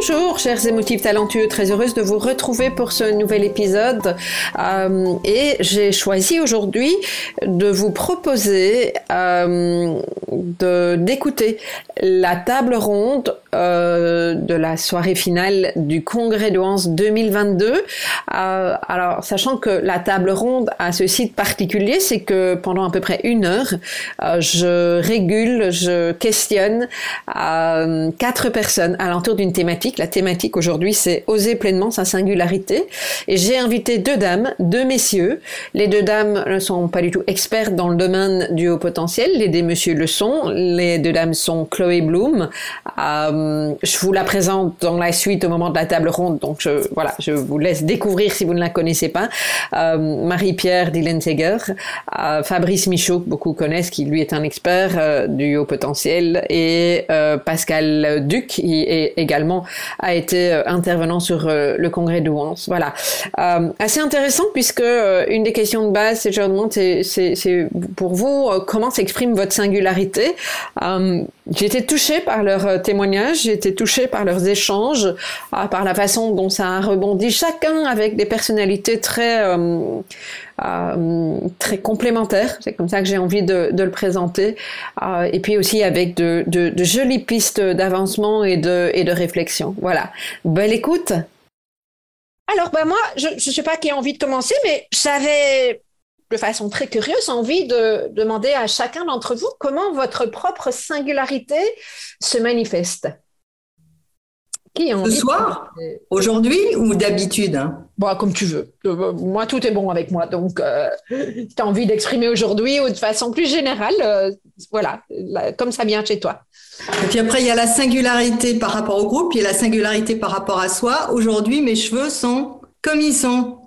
Bonjour, chers émotifs talentueux, très heureuse de vous retrouver pour ce nouvel épisode. Euh, et j'ai choisi aujourd'hui de vous proposer euh, d'écouter la table ronde euh, de la soirée finale du Congrès de Hans 2022. Euh, alors, sachant que la table ronde a ce site particulier, c'est que pendant à peu près une heure, je régule, je questionne quatre personnes alentour d'une thématique. La thématique aujourd'hui, c'est oser pleinement sa singularité. Et j'ai invité deux dames, deux messieurs. Les deux dames ne sont pas du tout expertes dans le domaine du haut potentiel. Les deux messieurs le sont. Les deux dames sont Chloé Bloom. Euh, je vous la présente dans la suite au moment de la table ronde, donc je, voilà, je vous laisse découvrir si vous ne la connaissez pas. Euh, Marie-Pierre Dillenseger, euh, Fabrice Michaud, que beaucoup connaissent, qui lui est un expert euh, du haut potentiel, et Pascal Duc, qui est, également a été intervenant sur le congrès de Wans. Voilà, assez intéressant puisque une des questions de base, c'est je demande, c'est pour vous comment s'exprime votre singularité? J'ai été touchée par leur témoignage j'ai été touchée par leurs échanges, par la façon dont ça a rebondi, chacun avec des personnalités très euh, euh, très complémentaires. C'est comme ça que j'ai envie de, le présenter. Euh, et puis aussi avec de, jolies pistes d'avancement et de, et de réflexion. Voilà. Belle écoute. Alors, ben moi, je ne sais pas qui a envie de commencer, mais j'avais de façon très curieuse, envie de demander à chacun d'entre vous comment votre propre singularité se manifeste. Qui Ce soir Aujourd'hui ou d'habitude hein? Bon, Comme tu veux. Euh, moi, tout est bon avec moi. Donc, euh, tu as envie d'exprimer aujourd'hui ou de façon plus générale, euh, voilà, comme ça vient chez toi. Et puis après, il y a la singularité par rapport au groupe, il y a la singularité par rapport à soi. Aujourd'hui, mes cheveux sont comme ils sont.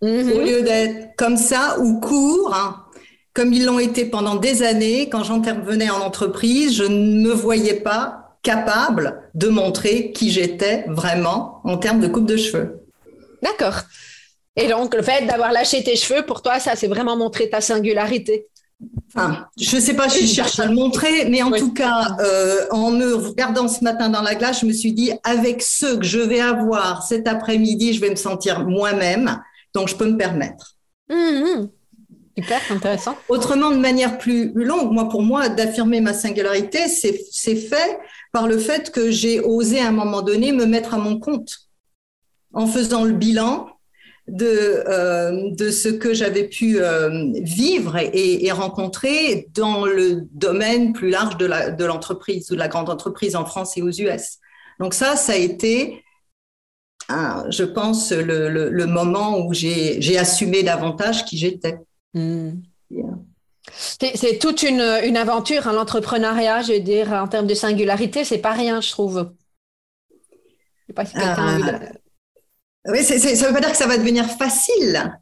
Mhm. Au lieu d'être comme ça ou courts, hein, comme ils l'ont été pendant des années, quand j'intervenais en entreprise, je ne me voyais pas capable de montrer qui j'étais vraiment en termes de coupe de cheveux. D'accord. Et donc, le fait d'avoir lâché tes cheveux, pour toi, ça, c'est vraiment montrer ta singularité. je ne sais pas si je cherche à le montrer, mais en tout cas, euh, en me regardant ce matin dans la glace, je me suis dit, avec ceux que je vais avoir cet après-midi, je vais me sentir moi-même. Donc, je peux me permettre. Mmh, Super intéressant. Autrement, de manière plus, longue, moi, pour moi, d'affirmer ma singularité, c'est fait par le fait que j'ai osé à un moment donné me mettre à mon compte en faisant le bilan de, euh, ce que j'avais pu euh, vivre et, rencontrer dans le domaine plus large de l'entreprise ou de la grande entreprise en France et aux US. Donc ça, ça a été je pense, le, moment où j'ai assumé davantage qui j'étais. Hmm. C'est toute une, aventure, hein, l'entrepreneuriat, je veux dire, en termes de singularité, c'est pas rien, je trouve. pas ah. Oui, ça ne veut pas dire que ça va devenir facile,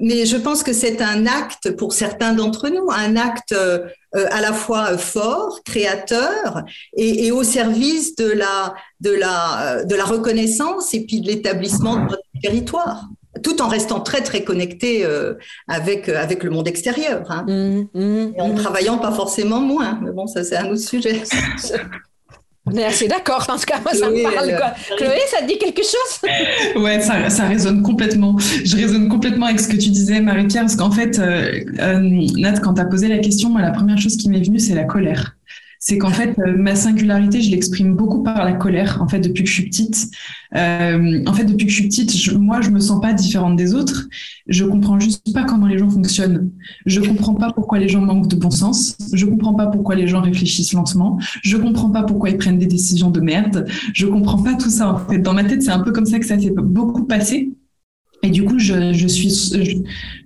mais je pense que c'est un acte pour certains d'entre nous, un acte euh, à la fois fort, créateur et, au service de la, de, la, de la reconnaissance et puis de l'établissement de notre territoire tout en restant très très connecté euh, avec avec le monde extérieur hein. mmh, mmh, et en mmh. travaillant pas forcément moins mais bon ça c'est un autre sujet On est assez d'accord, en tout cas, moi, ça me parle. Quoi. Chloé, ça te dit quelque chose? Ouais, ça, ça, résonne complètement. Je résonne complètement avec ce que tu disais, Marie-Pierre, parce qu'en fait, euh, euh, Nat, quand tu as posé la question, moi, la première chose qui m'est venue, c'est la colère c'est qu'en fait, euh, ma singularité, je l'exprime beaucoup par la colère, en fait, depuis que je suis petite. Euh, en fait, depuis que je suis petite, je, moi, je me sens pas différente des autres. Je comprends juste pas comment les gens fonctionnent. Je comprends pas pourquoi les gens manquent de bon sens. Je comprends pas pourquoi les gens réfléchissent lentement. Je comprends pas pourquoi ils prennent des décisions de merde. Je comprends pas tout ça, en fait. Dans ma tête, c'est un peu comme ça que ça s'est beaucoup passé. Et du coup, je, je suis,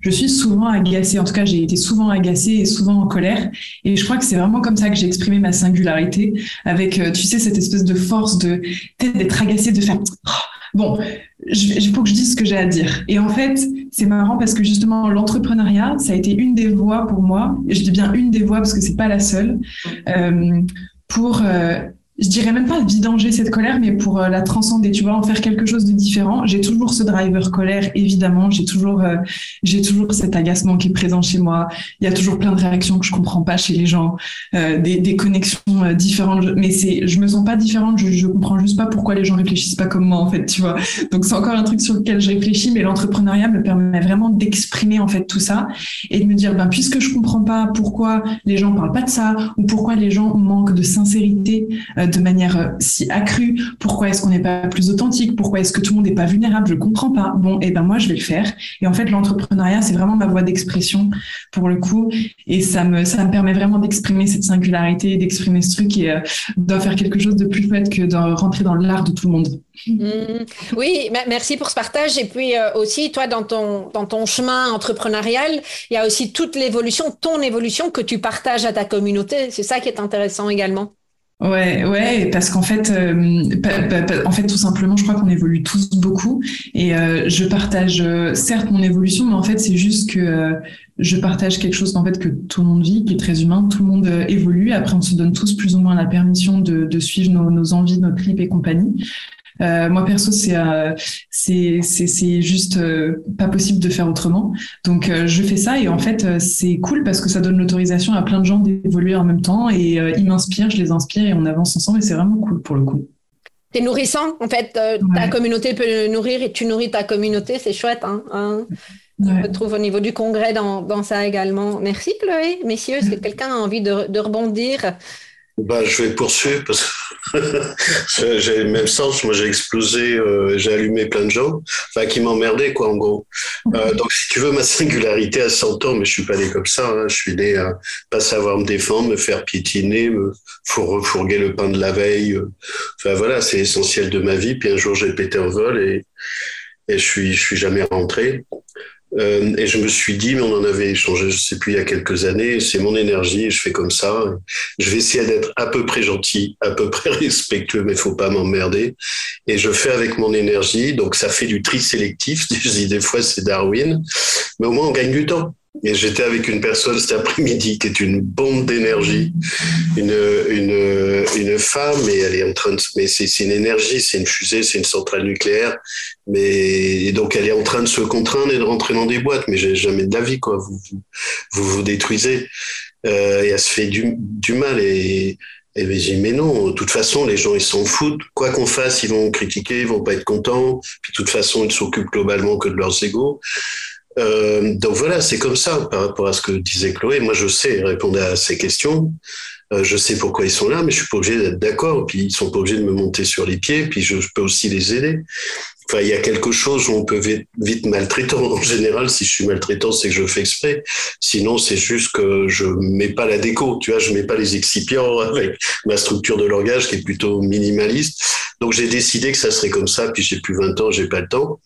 je, suis souvent agacée. En tout cas, j'ai été souvent agacée et souvent en colère. Et je crois que c'est vraiment comme ça que j'ai exprimé ma singularité, avec, euh, tu sais, cette espèce de force de d'être agacée, de faire. Oh, bon, il faut que je dise ce que j'ai à dire. Et en fait, c'est marrant parce que justement, l'entrepreneuriat, ça a été une des voies pour moi. Et je dis bien une des voies parce que c'est pas la seule. Euh, pour euh, je dirais même pas vidanger cette colère, mais pour euh, la transcender, tu vois, en faire quelque chose de différent. J'ai toujours ce driver colère, évidemment. J'ai toujours, euh, toujours cet agacement qui est présent chez moi. Il y a toujours plein de réactions que je comprends pas chez les gens, euh, des, connexions différentes. Mais c'est, je me sens pas différente. Je, je comprends juste pas pourquoi les gens réfléchissent pas comme moi, en fait, tu vois. Donc c'est encore un truc sur lequel je réfléchis, mais l'entrepreneuriat me permet vraiment d'exprimer en fait tout ça et de me dire, ben puisque je comprends pas pourquoi les gens parlent pas de ça ou pourquoi les gens manquent de sincérité de manière euh, si accrue Pourquoi est-ce qu'on n'est pas plus authentique? Pourquoi est-ce que tout le monde n'est pas vulnérable? Je comprends pas. Bon, et eh ben moi je vais le faire. Et en fait, l'entrepreneuriat, c'est vraiment ma voie d'expression pour le coup, et ça me ça me permet vraiment d'exprimer cette singularité, d'exprimer ce truc et euh, de faire quelque chose de plus chouette que de rentrer dans l'art de tout le monde. Mmh. Oui, merci pour ce partage. Et puis aussi, toi, dans ton, dans ton chemin entrepreneurial, il y a aussi toute l'évolution, ton évolution que tu partages à ta communauté. C'est ça qui est intéressant également. Ouais, ouais, parce qu'en fait, euh, en fait, tout simplement, je crois qu'on évolue tous beaucoup, et euh, je partage euh, certes mon évolution, mais en fait, c'est juste que je partage quelque chose en fait que tout le monde vit, qui est très humain. Tout le monde évolue. Après, on se donne tous plus ou moins la permission de, suivre nos, nos envies, nos tripes et compagnie. Euh, moi perso, c'est euh, c'est c'est juste euh, pas possible de faire autrement. Donc je fais ça et en fait c'est cool parce que ça donne l'autorisation à plein de gens d'évoluer en même temps et ils m'inspirent, je les inspire et on avance ensemble et c'est vraiment cool pour le coup. C'est nourrissant en fait. Ta communauté peut nourrir et tu nourris ta communauté, c'est chouette. Hein, hein. On retrouve au niveau du congrès dans, dans ça également. Merci Chloé. Messieurs, est-ce que quelqu'un a envie de, de rebondir? Bah, je vais poursuivre parce que j'ai le même sens. Moi, j'ai explosé, euh, j'ai allumé plein de gens, enfin, qui m'emmerdaient, quoi, en gros. Euh, donc, si tu veux, ma singularité à 100 ans, mais je suis pas né comme ça. Hein. Je suis né à pas savoir me défendre, me faire piétiner, me refourguer le pain de la veille. Enfin, voilà, c'est essentiel de ma vie. Puis un jour, j'ai pété un vol et, et je suis, je suis jamais rentré. Euh, et je me suis dit, mais on en avait échangé, je sais plus, il y a quelques années, c'est mon énergie, je fais comme ça. Je vais essayer d'être à peu près gentil, à peu près respectueux, mais faut pas m'emmerder. Et je fais avec mon énergie, donc ça fait du tri sélectif. Je dis des fois c'est Darwin, mais au moins on gagne du temps. Et j'étais avec une personne cet après-midi qui est une bombe d'énergie, une, une, une femme, et elle est en train de, mais c'est une énergie, c'est une fusée, c'est une centrale nucléaire, mais et donc elle est en train de se contraindre et de rentrer dans des boîtes, mais j'ai jamais de la vie, quoi. Vous vous, vous, détruisez, euh, et elle se fait du, du mal et, et ben, j'ai mais non, de toute façon, les gens, ils s'en foutent. Quoi qu'on fasse, ils vont critiquer, ils vont pas être contents. Puis, de toute façon, ils s'occupent globalement que de leurs égaux. Euh, donc voilà, c'est comme ça par rapport à ce que disait Chloé. Moi, je sais répondre à ces questions. Euh, je sais pourquoi ils sont là, mais je suis pas obligé d'être d'accord. Puis ils sont pas obligés de me monter sur les pieds. Puis je, peux aussi les aider. Enfin, il y a quelque chose où on peut vite, vite maltraitant. En général, si je suis maltraitant, c'est que je fais exprès. Sinon, c'est juste que je mets pas la déco. Tu vois, je mets pas les excipients avec ma structure de langage qui est plutôt minimaliste. Donc j'ai décidé que ça serait comme ça. Puis j'ai plus 20 ans, j'ai pas le temps.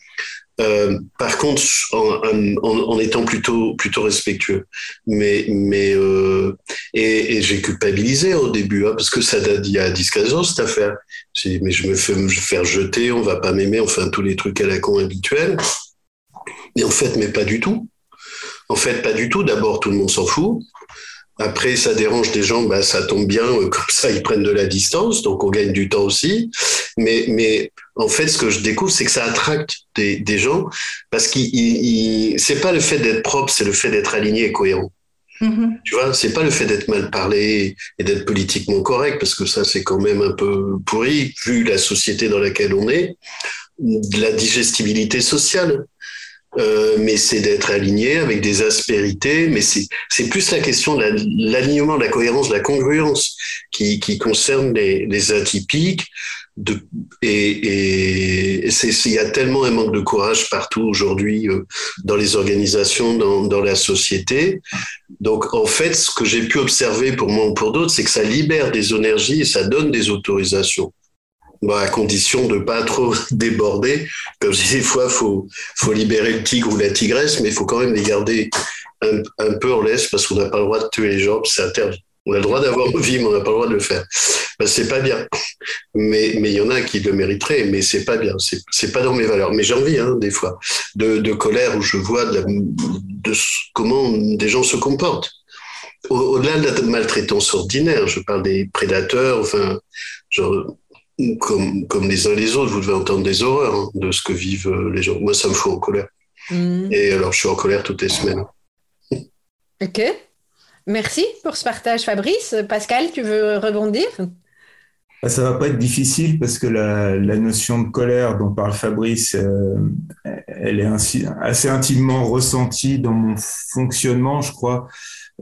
Euh, par contre, en, en, en, étant plutôt plutôt respectueux, mais mais euh, et, et j'ai culpabilisé au début hein, parce que ça date d'il y a 10-15 ans cette affaire. J'ai dit mais je me fais me faire jeter, on va pas m'aimer, enfin tous les trucs à la con habituels. Mais en fait, mais pas du tout. En fait, pas du tout. D'abord, tout le monde s'en fout. Après, ça dérange des gens, bah, ça tombe bien, euh, comme ça, ils prennent de la distance, donc on gagne du temps aussi. Mais, mais en fait, ce que je découvre, c'est que ça attracte des, des gens, parce que c'est pas le fait d'être propre, c'est le fait d'être aligné et cohérent. Mm-hmm. Tu vois, c'est pas le fait d'être mal parlé et d'être politiquement correct, parce que ça, c'est quand même un peu pourri, vu la société dans laquelle on est, de la digestibilité sociale. Euh, mais c'est d'être aligné avec des aspérités, mais c'est plus la question de l'alignement, de la cohérence, de la congruence qui, qui concerne les, les atypiques. De, et et il y a tellement un manque de courage partout aujourd'hui euh, dans les organisations, dans, dans la société. Donc en fait, ce que j'ai pu observer pour moi ou pour d'autres, c'est que ça libère des énergies et ça donne des autorisations bah, à condition de pas trop déborder. Comme je dis des fois, faut faut libérer le tigre ou la tigresse, mais il faut quand même les garder un, un peu en laisse parce qu'on n'a pas le droit de tuer les gens, c'est interdit. On a le droit d'avoir une vie, mais on n'a pas le droit de le faire. Ben, c'est pas bien. Mais mais il y en a qui le mériteraient, mais c'est pas bien. C'est c'est pas dans mes valeurs. Mais j'ai envie, hein, des fois, de, de colère où je vois de, comment des gens se comportent. Au-delà de la maltraitance ordinaire, je parle des prédateurs, enfin, genre, comme, comme les uns les autres, vous devez entendre des horreurs hein, de ce que vivent euh, les gens. Moi, ça me fout en colère. Mm. Et alors, je suis en colère toutes les semaines. Ok. Merci pour ce partage, Fabrice. Pascal, tu veux rebondir? Bah, ça va pas être difficile parce que la, la notion de colère dont parle Fabrice, euh, elle est ainsi, assez intimement ressentie dans mon fonctionnement, je crois.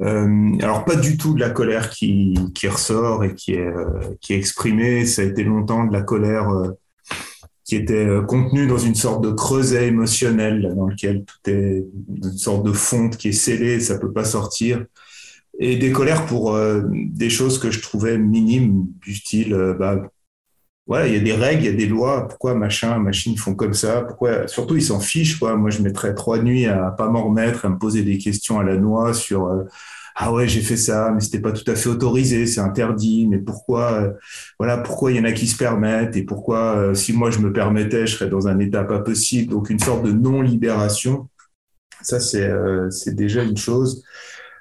Euh, alors pas du tout de la colère qui, qui ressort et qui est, euh, qui est exprimée. Ça a été longtemps de la colère euh, qui était contenue dans une sorte de creuset émotionnel dans lequel tout est une sorte de fonte qui est scellée, ça peut pas sortir. Et des colères pour des choses que je trouvais minimes, du style, bah, voilà, il y a des règles, il y a des lois. Pourquoi machin, machine font comme ça Pourquoi Surtout, ils s'en fichent. Quoi. Moi, je mettrais trois nuits à pas m'en remettre, à me poser des questions à la noix sur euh, ah ouais, j'ai fait ça, mais c'était pas tout à fait autorisé, c'est interdit. Mais pourquoi euh, Voilà, pourquoi il y en a qui se permettent et pourquoi euh, si moi je me permettais, je serais dans un état pas possible. Donc une sorte de non libération. Ça, c'est c'est déjà une chose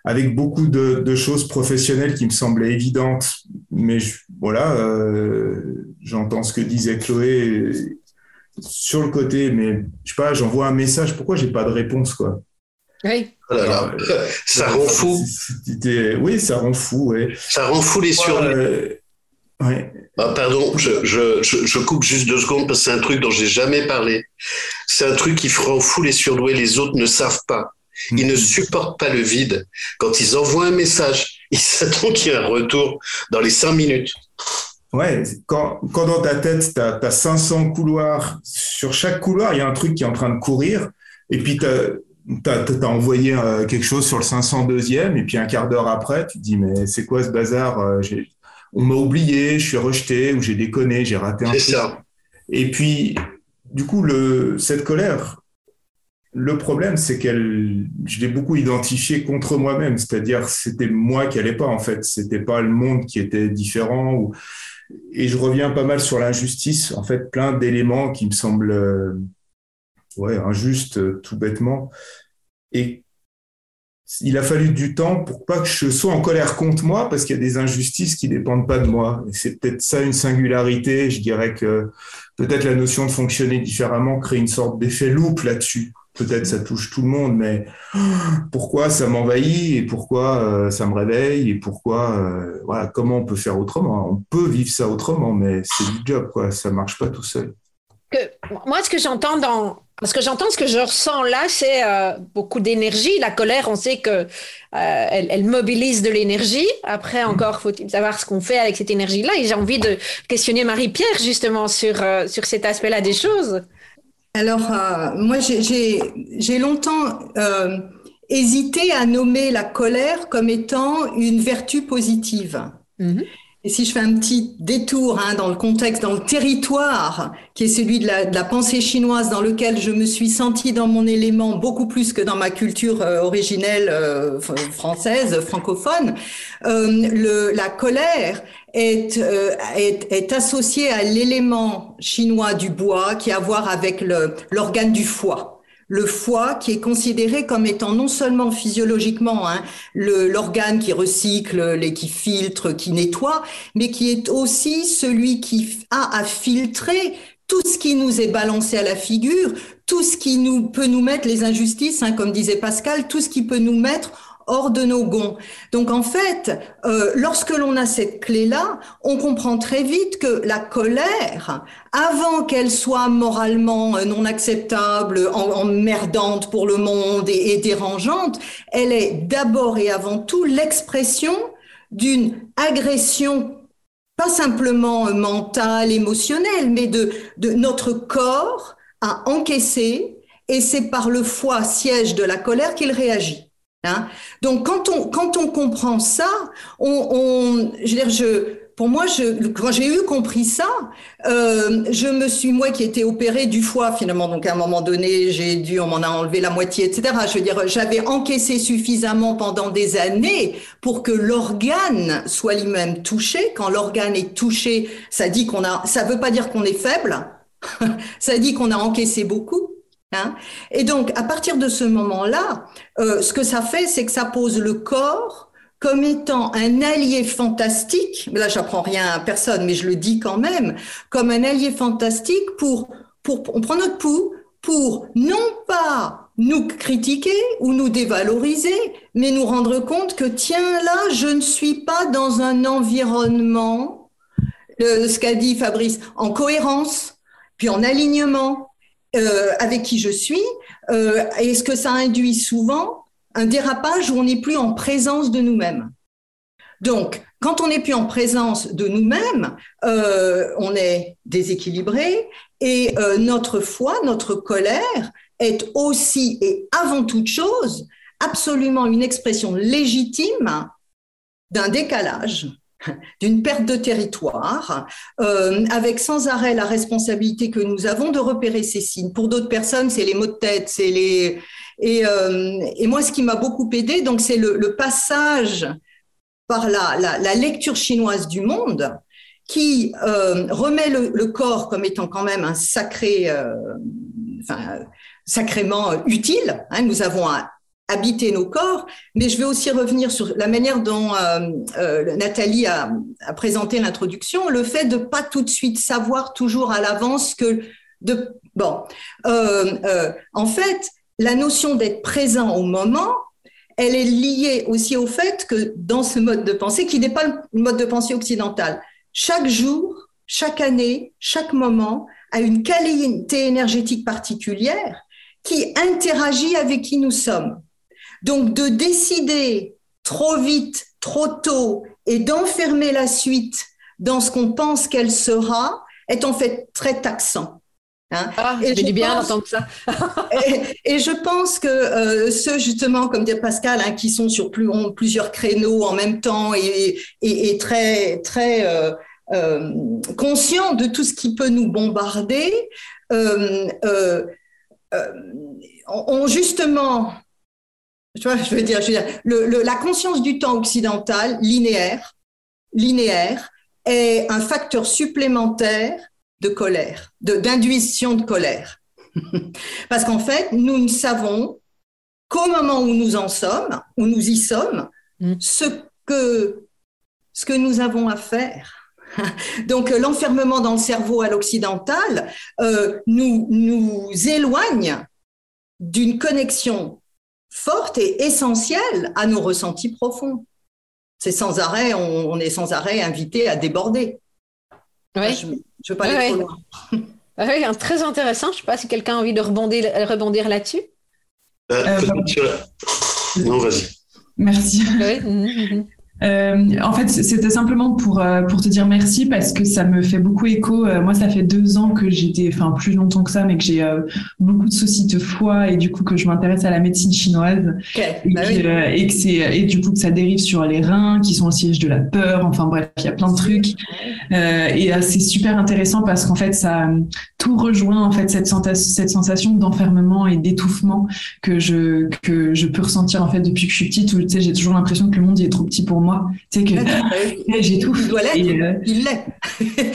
avec beaucoup de, de, choses professionnelles qui me semblaient évidentes. Mais je, voilà, euh, j'entends ce que disait Chloé sur le côté, mais je sais pas, j'envoie un message, pourquoi j'ai pas de réponse, quoi? Oui. Ça rend fou. Oui, ça rend fou, ouais. Ça rend fou les sur. Euh, ouais. Ah, pardon, je, je, je, coupe juste deux secondes parce que c'est un truc dont j'ai jamais parlé. C'est un truc qui rend fou les surdoués, les autres ne savent pas. Ils ne supportent pas le vide. Quand ils envoient un message, ils s'attendent qu'il y ait un retour dans les cinq minutes. Ouais, quand, quand dans ta tête, tu as, 500 couloirs, sur chaque couloir, il y a un truc qui est en train de courir, et puis tu as, envoyé euh, quelque chose sur le 502e, et puis un quart d'heure après, tu te dis, mais c'est quoi ce bazar euh, On m'a oublié, je suis rejeté, ou j'ai déconné, j'ai raté un truc. C'est ça. Et puis, du coup, le, cette colère, le problème, c'est qu'elle, je l'ai beaucoup identifié contre moi-même, c'est-à-dire c'était moi qui allais pas en fait, c'était pas le monde qui était différent. Ou... Et je reviens pas mal sur l'injustice, en fait, plein d'éléments qui me semblent euh, injustes euh, tout bêtement. Et il a fallu du temps pour pas que je sois en colère contre moi, parce qu'il y a des injustices qui dépendent pas de moi. C'est peut-être ça une singularité. Je dirais que peut-être la notion de fonctionner différemment crée une sorte d'effet loupe là-dessus peut-être ça touche tout le monde, mais pourquoi ça m'envahit et pourquoi euh, ça me réveille et pourquoi, euh, voilà, comment on peut faire autrement? On peut vivre ça autrement, mais c'est du job, quoi. Ça marche pas tout seul. Que, moi, ce que j'entends dans, ce que j'entends, ce que je ressens là, c'est euh, beaucoup d'énergie. La colère, on sait que elle, elle, mobilise de l'énergie. Après, encore, faut-il savoir ce qu'on fait avec cette énergie-là. Et j'ai envie de questionner Marie-Pierre justement sur sur cet aspect-là des choses. Alors, euh, moi, j'ai longtemps euh, hésité à nommer la colère comme étant une vertu positive. Mm-hmm. Et si je fais un petit détour hein, dans le contexte, dans le territoire qui est celui de la, de la, pensée chinoise, dans lequel je me suis sentie dans mon élément beaucoup plus que dans ma culture euh, originelle euh, française, francophone, euh, le, la colère est, euh, est, est associée à l'élément chinois du bois qui a à voir avec l'organe du foie le foie qui est considéré comme étant non seulement physiologiquement hein, l'organe qui recycle, les, qui filtre, qui nettoie, mais qui est aussi celui qui a à filtrer tout ce qui nous est balancé à la figure, tout ce qui nous peut nous mettre les injustices, hein, comme disait Pascal, tout ce qui peut nous mettre hors de nos gonds. Donc en fait, euh, lorsque l'on a cette clé-là, on comprend très vite que la colère, avant qu'elle soit moralement euh, non acceptable, emmerdante pour le monde et, dérangeante, elle est d'abord et avant tout l'expression d'une agression pas simplement mentale, émotionnelle, mais de, de notre corps à encaisser, et c'est par le foie, siège de la colère, qu'il réagit. Hein. Donc quand on quand on comprend ça, on, on je veux dire je pour moi, je, quand j'ai eu compris ça, euh, je me suis, moi qui étais opérée du foie finalement, donc à un moment donné, j'ai dû, on m'en a enlevé la moitié, etc. Je veux dire, j'avais encaissé suffisamment pendant des années pour que l'organe soit lui-même touché. Quand l'organe est touché, ça dit qu'on a, ça veut pas dire qu'on est faible, ça dit qu'on a encaissé beaucoup. Hein Et donc, à partir de ce moment-là, euh, ce que ça fait, c'est que ça pose le corps comme étant un allié fantastique. Là, j'apprends rien à personne, mais je le dis quand même, comme un allié fantastique pour, pour on prend notre pouls pour non pas nous critiquer ou nous dévaloriser, mais nous rendre compte que tiens là, je ne suis pas dans un environnement, euh, ce qu'a dit Fabrice, en cohérence, puis en alignement, euh, avec qui je suis. Euh, et ce que ça induit souvent, un dérapage où on n'est plus en présence de nous-mêmes? Donc, quand on n'est plus en présence de nous-mêmes, euh, on est déséquilibré et notre foi, notre colère est aussi et avant toute chose absolument une expression légitime d'un décalage d'une perte de territoire, euh, avec sans arrêt la responsabilité que nous avons de repérer ces signes. Pour d'autres personnes, c'est les maux de tête, c'est les et, euh, moi, ce qui m'a beaucoup aidé, donc c'est le, passage par la, la, lecture chinoise du monde, qui euh, remet le, corps comme étant quand même un sacré, enfin, sacrément utile. Hein, nous avons habiter nos corps, mais je vais aussi revenir sur la manière dont euh, euh, Nathalie a, présenté l'introduction, le fait de pas tout de suite savoir toujours à l'avance que de bon, euh en fait, la notion d'être présent au moment, elle est liée aussi au fait que dans ce mode de pensée, qui n'est pas le mode de pensée occidental, chaque jour, chaque année, chaque moment a une qualité énergétique particulière qui interagit avec qui nous sommes. Donc de décider trop vite, trop tôt et d'enfermer la suite dans ce qu'on pense qu'elle sera est en fait très taxant. Hein. Ah, et je bien pense, ça. et, et, je pense que euh, ceux justement, comme dit Pascal, hein, qui sont sur plus, ont plusieurs créneaux en même temps et, et, et très très euh, euh, conscients de tout ce qui peut nous bombarder, ont justement tu vois, je veux dire, je veux dire le, le, la conscience du temps occidental, linéaire, linéaire, est un facteur supplémentaire de colère, d'intuition de, de, colère. Parce qu'en fait, nous ne savons qu'au moment où nous en sommes, où nous y sommes, mm. ce, que, ce que nous avons à faire. Donc l'enfermement dans le cerveau à l'occidental euh, nous, nous éloigne d'une connexion forte et essentielle à nos ressentis profonds. C'est sans arrêt, on, on, est sans arrêt invité à déborder. Oui. je ne veux pas aller trop loin. Oui, très intéressant. Je ne sais pas si quelqu'un a envie de rebondir, rebondir là-dessus. Euh, euh, non, vas-y. Merci. Oui. Euh, en fait, c'était simplement pour euh, pour te dire merci parce que ça me fait beaucoup écho. Euh, moi, ça fait deux ans que j'étais, enfin plus longtemps que ça, mais que j'ai beaucoup de soucis de foie et du coup que je m'intéresse à la médecine chinoise okay. et, bah oui. Et, que c'est et du coup que ça dérive sur les reins qui sont le siège de la peur. Enfin bref, il y a plein de trucs et c'est super intéressant parce qu'en fait ça tout rejoint en fait cette, cette sensation d'enfermement et d'étouffement que je que je peux ressentir en fait depuis que je suis petite où tu sais j'ai toujours l'impression que le monde est trop petit pour moi. Tu sais que j'étouffe. Il doit l'être. il l'est.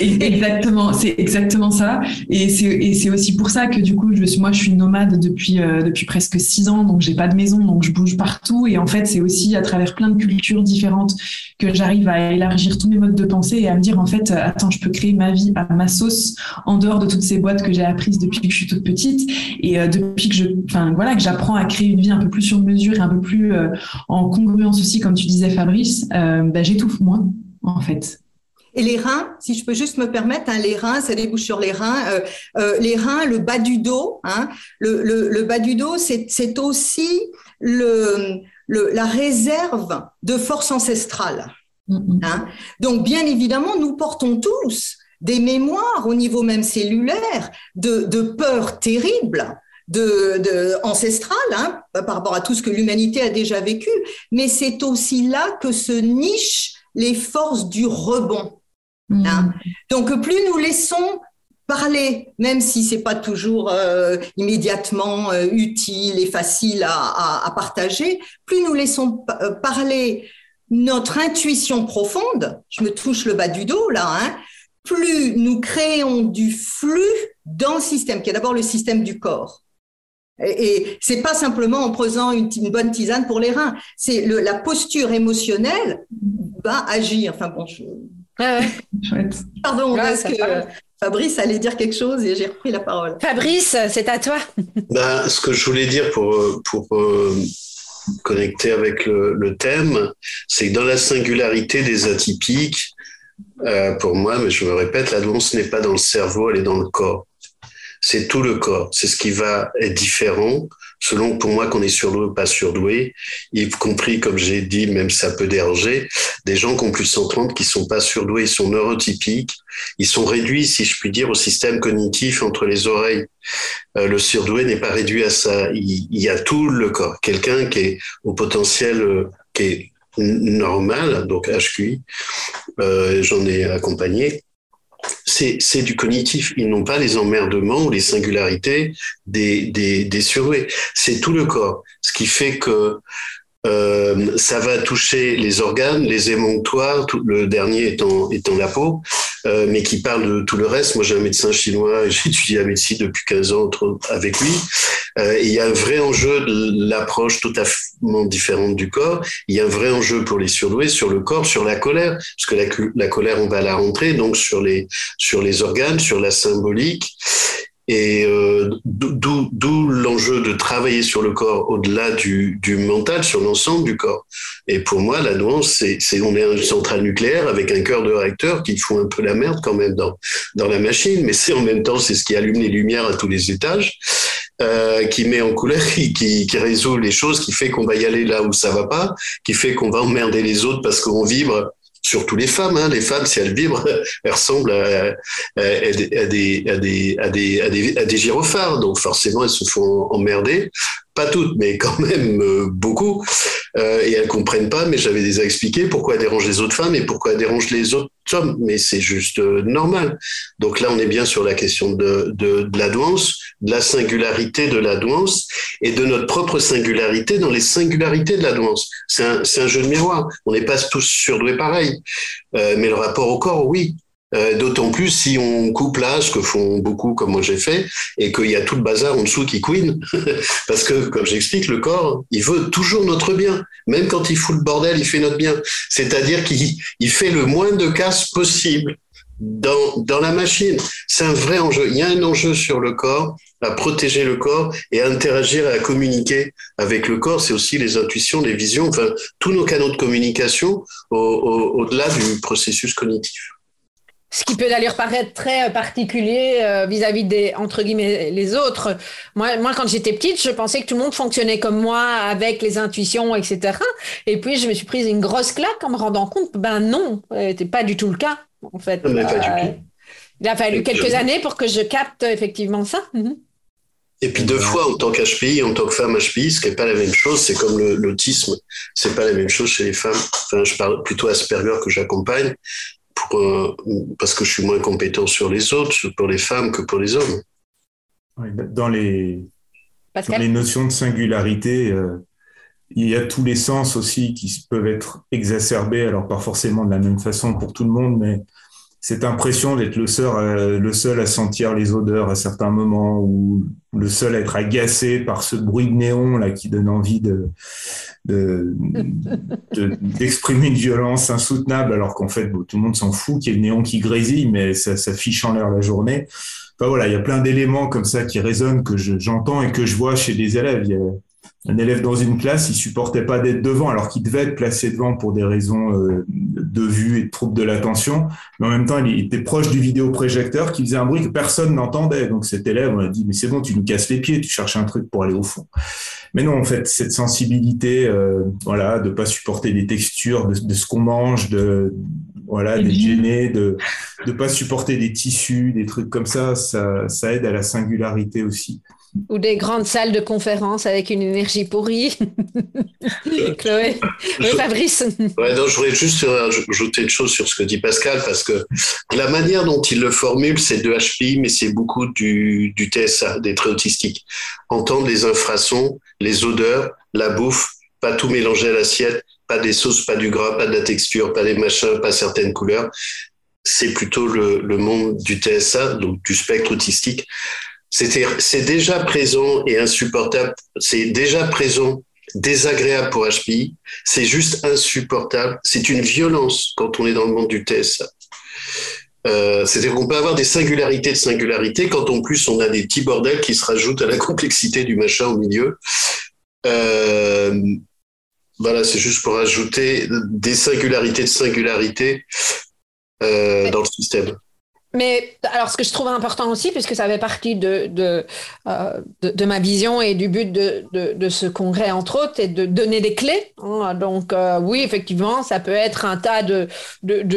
exactement, c'est exactement ça. Et c'est aussi pour ça que du coup, je, moi, je suis nomade depuis depuis presque six ans, donc j'ai pas de maison, donc je bouge partout. Et en fait, c'est aussi à travers plein de cultures différentes que j'arrive à élargir tous mes modes de pensée et à me dire en fait, attends, je peux créer ma vie à ma sauce en dehors de toutes ces boîtes que j'ai apprises depuis que je suis toute petite et depuis que je, enfin voilà, que j'apprends à créer une vie un peu plus sur mesure et un peu plus euh, en congruence aussi, comme tu disais Fabrice, euh, bah, j'étouffe moins en fait. Et les reins, si je peux juste me permettre, hein, les reins, ça débouche sur les reins. Euh, les reins, le bas du dos, hein, le, bas du dos, c'est aussi le, la réserve de force ancestrale. Hein. Donc, bien évidemment, nous portons tous des mémoires au niveau même cellulaire de, de peurs terribles de, de ancestrale hein, par rapport à tout ce que l'humanité a déjà vécu, mais c'est aussi là que se nichent les forces du rebond. Hmm. Hein. Donc plus nous laissons parler, même si c'est pas toujours euh, immédiatement euh, utile et facile à, à, partager, plus nous laissons euh, parler notre intuition profonde, je me touche le bas du dos là, hein, plus nous créons du flux dans le système, qui est d'abord le système du corps. Et, c'est pas simplement en prenant une, bonne tisane pour les reins. C'est la posture émotionnelle va agir. Enfin bon, je... Pardon, parce que Fabrice allait dire quelque chose et j'ai repris la parole. Fabrice, c'est à toi. Ben, ce que je voulais dire pour, pour euh, connecter avec le, thème, c'est que dans la singularité des atypiques, euh, pour moi, mais je me répète, la ce n'est pas dans le cerveau, elle est dans le corps c'est tout le corps. C'est ce qui va être différent selon pour moi qu'on est surdoué ou pas surdoué, y compris, comme j'ai dit, même ça peut déranger, des gens qui ont plus de 130 qui sont pas surdoués, ils sont neurotypiques, ils sont réduits, si je puis dire, au système cognitif entre les oreilles. Euh, le surdoué n'est pas réduit à ça. Il, y a tout le corps. Quelqu'un qui est au potentiel, euh, qui est normal, donc HQI, euh, j'en ai accompagné, c'est du cognitif. Ils n'ont pas les emmerdements ou les singularités des, des, des C'est tout le corps. Ce qui fait que euh, ça va toucher les organes, les émonctoires, tout, le dernier étant, étant la peau, euh, mais qui parle de tout le reste. Moi, j'ai un médecin chinois, j'ai étudié la médecine depuis 15 ans avec lui. Euh, il y a un vrai enjeu de l'approche totalement différente du corps. Il y a un vrai enjeu pour les surdoués sur le corps, sur la colère, parce que la, la colère, on va la rentrer, donc sur les, sur les organes, sur la symbolique. Et euh, d'où l'enjeu de travailler sur le corps au-delà du, du, mental, sur l'ensemble du corps. Et pour moi, la nuance, c'est on est une centrale nucléaire avec un cœur de réacteur qui fout un peu la merde quand même dans, dans la machine, mais c'est en même temps, c'est ce qui allume les lumières à tous les étages. Euh, qui met en couleur, qui, qui, résout les choses, qui fait qu'on va y aller là où ça va pas, qui fait qu'on va emmerder les autres parce qu'on vibre surtout les femmes. Hein. Les femmes, si elles vibrent, elles ressemblent à, des, des, gyrophares. Donc forcément, elles se font emmerder. Pas toutes, mais quand même euh, beaucoup. Euh, et elles comprennent pas, mais j'avais déjà expliqué pourquoi elles dérangent les autres femmes et pourquoi elles dérangent les autres hommes. Mais c'est juste euh, normal. Donc là, on est bien sur la question de, la douance, de la singularité de la douance et de notre propre singularité dans les singularités de la douance. C'est un, un, jeu de miroir. On n'est pas tous surdoués pareil. Mais le rapport au corps, oui. Euh, d'autant plus si on coupe là, ce que font beaucoup, comme moi j'ai fait, et qu'il y a tout le bazar en dessous qui couine. Parce que, comme j'explique, le corps, il veut toujours notre bien. Même quand il fout le bordel, il fait notre bien. C'est-à-dire qu'il fait le moins de casse possible dans, la machine. C'est un vrai enjeu. Il y a un enjeu sur le corps, à protéger le corps et à interagir et à communiquer avec le corps. C'est aussi les intuitions, les visions, enfin, tous nos canaux de communication au-delà au, du processus cognitif. Ce qui peut d'ailleurs paraître très particulier euh, vis-à-vis des entre guillemets les autres. Moi, moi quand j'étais petite, je pensais que tout le monde fonctionnait comme moi avec les intuitions, etc. Et puis je me suis prise une grosse claque en me rendant compte, ben non, c'était pas du tout le cas en fait. Euh, il a fallu quelques années pour que je capte effectivement ça. Mhm. Et puis deux fois en tant qu'HPI, en tant que femme HPI, ce qui n'est pas la même chose, c'est comme l'autisme, c'est pas la même chose chez les femmes. Enfin, je parle plutôt Asperger que j'accompagne pour, parce que je suis moins compétent sur les autres, pour les femmes que pour les hommes. Dans les, dans les notions de singularité, euh, il y a tous les sens aussi qui peuvent être exacerbés, alors pas forcément de la même façon pour tout le monde, mais cette impression d'être le seul, euh, le seul à sentir les odeurs à certains moments ou le seul à être agacé par ce bruit de néon là qui donne envie de d'exprimer une violence insoutenable alors qu'en fait tout le monde s'en fout qu'il y ait le néon qui grésille mais ça, ça fiche en l'air la journée. Enfin voilà, il y a plein d'éléments comme ça qui résonnent que j'entends et que je vois chez des élèves. Il y a, un élève dans une classe, il supportait pas d'être devant, alors qu'il devait être placé devant pour des raisons euh, de vue et de trouble de l'attention. Mais en même temps, il était proche du vidéoprojecteur qui faisait un bruit que personne n'entendait. Donc cet élève, on a dit, mais c'est bon, tu nous casses les pieds, tu cherches un truc pour aller au fond. Mais non, en fait, cette sensibilité, euh, voilà, de pas supporter des textures, de, ce qu'on mange, de voilà, d'être gêné, de ne pas supporter des tissus, des trucs comme ça, ça, ça aide à la singularité aussi. Ou des grandes salles de conférence avec une énergie pourrie. Chloé. Oui, Fabrice. Ouais, je voudrais juste ajouter une chose sur ce que dit Pascal, parce que la manière dont il le formule, c'est de HPI, mais c'est beaucoup du, du TSA, des traits autistiques. Entendre les infrasons, les odeurs, la bouffe, pas tout mélanger à l'assiette, pas des sauces, pas du gras, pas de la texture, pas des machins, pas certaines couleurs. C'est plutôt le, le monde du TSA, donc du spectre autistique c'est déjà présent et insupportable. C'est déjà présent, désagréable pour HPI. C'est juste insupportable. C'est une violence quand on est dans le monde du TSA. Euh, C'est-à-dire qu'on peut avoir des singularités de singularité quand en plus on a des petits bordels qui se rajoutent à la complexité du machin au milieu. Euh, voilà, c'est juste pour ajouter des singularités de singularité euh, dans le système. Mais alors, ce que je trouve important aussi, puisque ça fait partie de, de, euh, de, ma vision et du but de, de, ce congrès, entre autres, c'est de donner des clés. Hein. Donc, euh, oui, effectivement, ça peut être un tas de,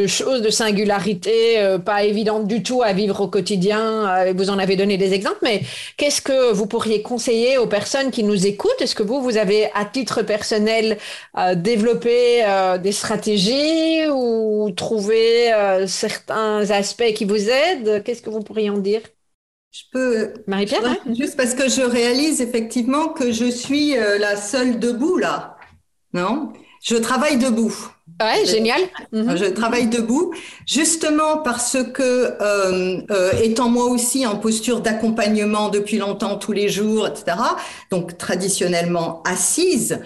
choses, de singularités, euh, pas évidentes du tout à vivre au quotidien. vous en avez donné des exemples, mais qu'est-ce que vous pourriez conseiller aux personnes qui nous écoutent? Est-ce que vous, vous avez, à titre personnel, développé des stratégies ou trouvé certains aspects qui vous aide Qu'est-ce que vous pourriez en dire? Je peux. Marie-Pierre hein? Juste parce que je réalise effectivement que je suis euh, la seule debout là. Non? Je travaille debout. Ouais, génial. Mhm. Je travaille debout, justement parce que, euh, euh, étant moi aussi en posture d'accompagnement depuis longtemps, tous les jours, etc., donc traditionnellement assise,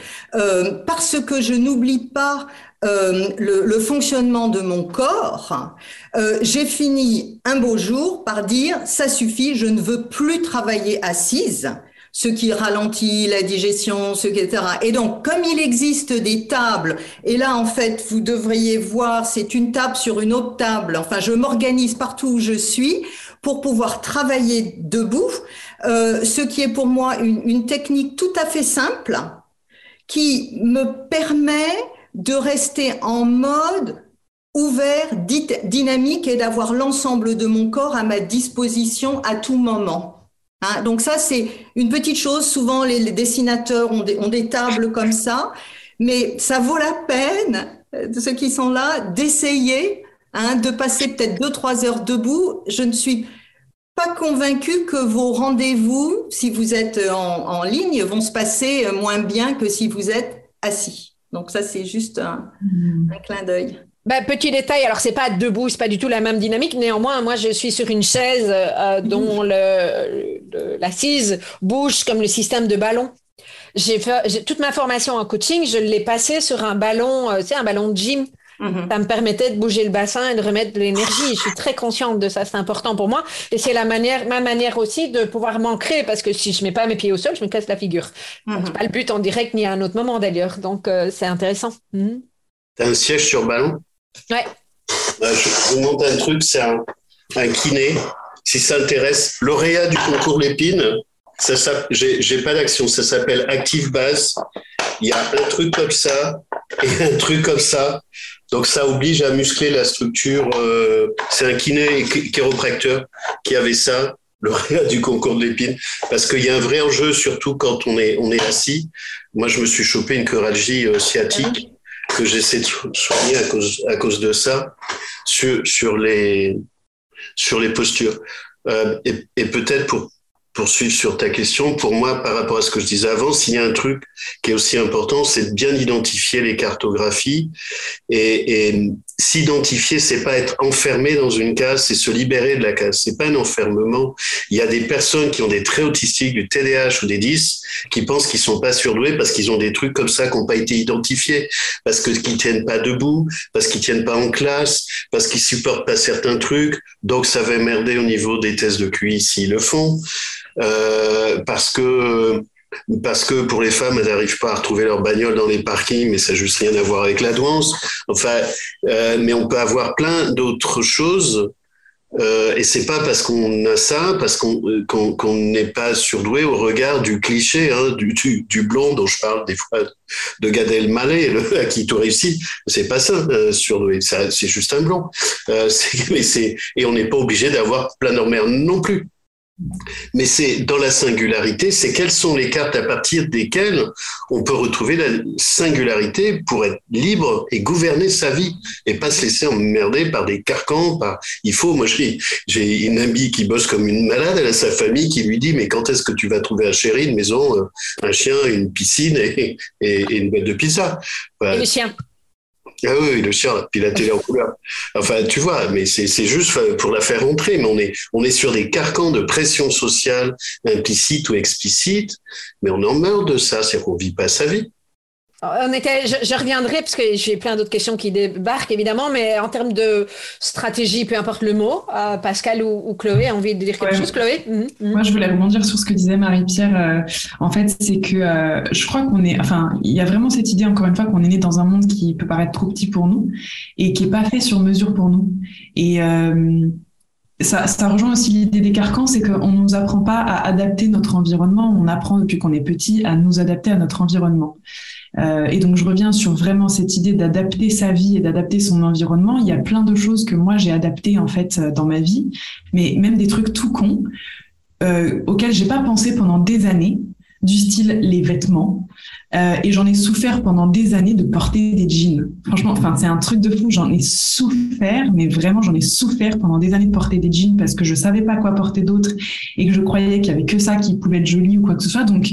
parce que je n'oublie pas euh, le, le, fonctionnement de mon corps, euh, j'ai fini un beau jour par dire ça suffit, je ne veux plus travailler assise, ce qui ralentit la digestion, ce qui, etc. Et donc, comme il existe des tables, et là en fait vous devriez voir, c'est une table sur une autre table. Enfin, je m'organise partout où je suis pour pouvoir travailler debout, euh, ce qui est pour moi une, une technique tout à fait simple qui me permet de rester en mode ouvert, dynamique et d'avoir l'ensemble de mon corps à ma disposition à tout moment. Hein, donc ça, c'est une petite chose. Souvent, les, dessinateurs ont des, tables comme ça, mais ça vaut la peine, euh, ceux qui sont là, d'essayer hein, de passer peut-être deux, trois heures debout. Je ne suis pas convaincue que vos rendez-vous, si vous êtes en, en ligne, vont se passer moins bien que si vous êtes assis. Donc ça, c'est juste un, hmm. clin d'œil. Bah, petit détail, alors c'est pas debout, c'est pas du tout la même dynamique. Néanmoins, moi, je suis sur une chaise euh, dont le, l'assise bouge comme le système de ballon. J'ai fait toute ma formation en coaching, je l'ai passé sur un ballon, euh, tu sais, un ballon de gym. Mhm. Ça me permettait de bouger le bassin et de remettre de l'énergie. Je suis très consciente de ça, c'est important pour moi. Et c'est la manière, ma manière aussi de pouvoir m'ancrer parce que si je mets pas mes pieds au sol, je me casse la figure. Mhm. C'est pas le but en direct ni à un autre moment d'ailleurs. Donc euh, c'est intéressant. Mhm. T'as un siège sur ballon Ouais. Bah, je vous montre un truc, c'est un, un kiné. Si ça intéresse, lauréat du concours Lépine, ça, j'ai pas d'action, ça s'appelle Active Base. Il y a un truc comme ça et un truc comme ça. Donc ça oblige à muscler la structure. Euh, c'est un kiné chiropracteur qui avait ça, le du concours de l'épine, parce qu'il y a un vrai enjeu, surtout quand on est, on est assis. Moi, je me suis chopé une choralgie euh, sciatique que j'essaie de soigner à cause, à cause de ça sur, sur, les, sur les postures. Euh, et, et peut-être pour poursuivre sur ta question, pour moi, par rapport à ce que je disais avant, s'il y a un truc qui est aussi important, c'est de bien identifier les cartographies et, et s'identifier, c'est pas être enfermé dans une case, c'est se libérer de la case. C'est pas un enfermement. Il y a des personnes qui ont des traits autistiques, du TDAH ou des 10, qui pensent qu'ils sont pas surdoués parce qu'ils ont des trucs comme ça qui n'ont pas été identifiés, parce que qu'ils tiennent pas debout, parce qu'ils tiennent pas en classe, parce qu'ils supportent pas certains trucs. Donc ça va merder au niveau des tests de QI s'ils le font. Euh, parce que parce que pour les femmes, elles n'arrivent pas à retrouver leur bagnole dans les parkings, mais ça n'a juste rien à voir avec la douance. Enfin, euh, mais on peut avoir plein d'autres choses. Euh, et c'est pas parce qu'on a ça, parce qu'on qu'on n'est pas surdoué au regard du cliché, hein, du, blond dont je parle des fois de Gad Elmaleh, le, à qui tout réussit. C'est pas ça, euh, surdoué. C'est juste un blond. Euh, et on n'est pas obligé d'avoir plein d'emmerde non plus. Mais c'est dans la singularité, c'est quelles sont les cartes à partir desquelles on peut retrouver la singularité pour être libre et gouverner sa vie et pas se laisser emmerder par des carcans. Par il faut, moi j'ai une amie qui bosse comme une malade, elle a sa famille qui lui dit mais quand est-ce que tu vas trouver un chéri, une maison, un chien, une piscine et, et, une boîte de pizza? Et le chien. Ah oui, le chien, puis la télé en couleur. Enfin, tu vois, mais c'est juste pour la faire rentrer, mais on est, on est sur des carcans de pression sociale implicite ou explicite, mais on en meurt de ça, c'est qu'on vit pas sa vie. On était, je, reviendrai parce que j'ai plein d'autres questions qui débarquent évidemment, mais en termes de stratégie, peu importe le mot, euh, Pascal ou, Chloé a envie de dire quelque chose. Chloé? Mhm, mhm. Moi, je voulais rebondir sur ce que disait Marie-Pierre. Euh, en fait, c'est que euh, je crois qu'on est, enfin, il y a vraiment cette idée encore une fois qu'on est né dans un monde qui peut paraître trop petit pour nous et qui est pas fait sur mesure pour nous. Et ça, ça, rejoint aussi l'idée des carcans, c'est qu'on ne nous apprend pas à adapter notre environnement, on apprend depuis qu'on est petit à nous adapter à notre environnement. Euh, et donc je reviens sur vraiment cette idée d'adapter sa vie et d'adapter son environnement. Il y a plein de choses que moi j'ai adaptées en fait euh, dans ma vie, mais même des trucs tout cons euh, auxquels j'ai pas pensé pendant des années, du style les vêtements. Euh, et j'en ai souffert pendant des années de porter des jeans. Franchement, enfin c'est un truc de fou. J'en ai souffert, mais vraiment j'en ai souffert pendant des années de porter des jeans parce que je savais pas quoi porter d'autre et que je croyais qu'il y avait que ça qui pouvait être joli ou quoi que ce soit. Donc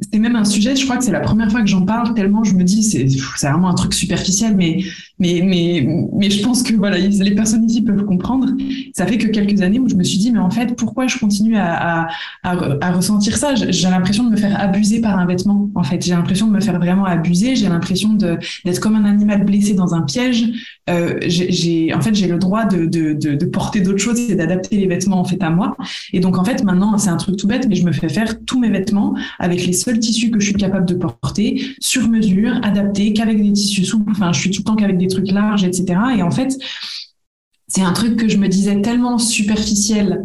c'est même un sujet, je crois que c'est la première fois que j'en parle, tellement je me dis, c'est, vraiment un truc superficiel, mais, mais, mais, mais je pense que voilà, les personnes ici peuvent comprendre. Ça fait que quelques années où je me suis dit, mais en fait, pourquoi je continue à, à, ressentir ça? J'ai l'impression de me faire abuser par un vêtement, en fait. J'ai l'impression de me faire vraiment abuser, j'ai l'impression d'être comme un animal blessé dans un piège. Euh, j'ai, en fait, j'ai le droit de, de, porter d'autres choses et d'adapter les vêtements, en fait, à moi. Et donc, en fait, maintenant, c'est un truc tout bête, mais je me fais faire tous mes vêtements avec les seuls tissus que je suis capable de porter, sur mesure, adapté, qu'avec des tissus souples. Enfin, je suis tout le temps qu'avec des trucs larges, etc. Et en fait, c'est un truc que je me disais tellement superficiel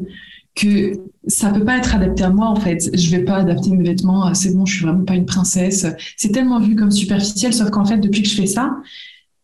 que ça peut pas être adapté à moi en fait. Je vais pas adapter mes vêtements. C'est bon, je suis vraiment pas une princesse. C'est tellement vu comme superficiel, sauf qu'en fait, depuis que je fais ça,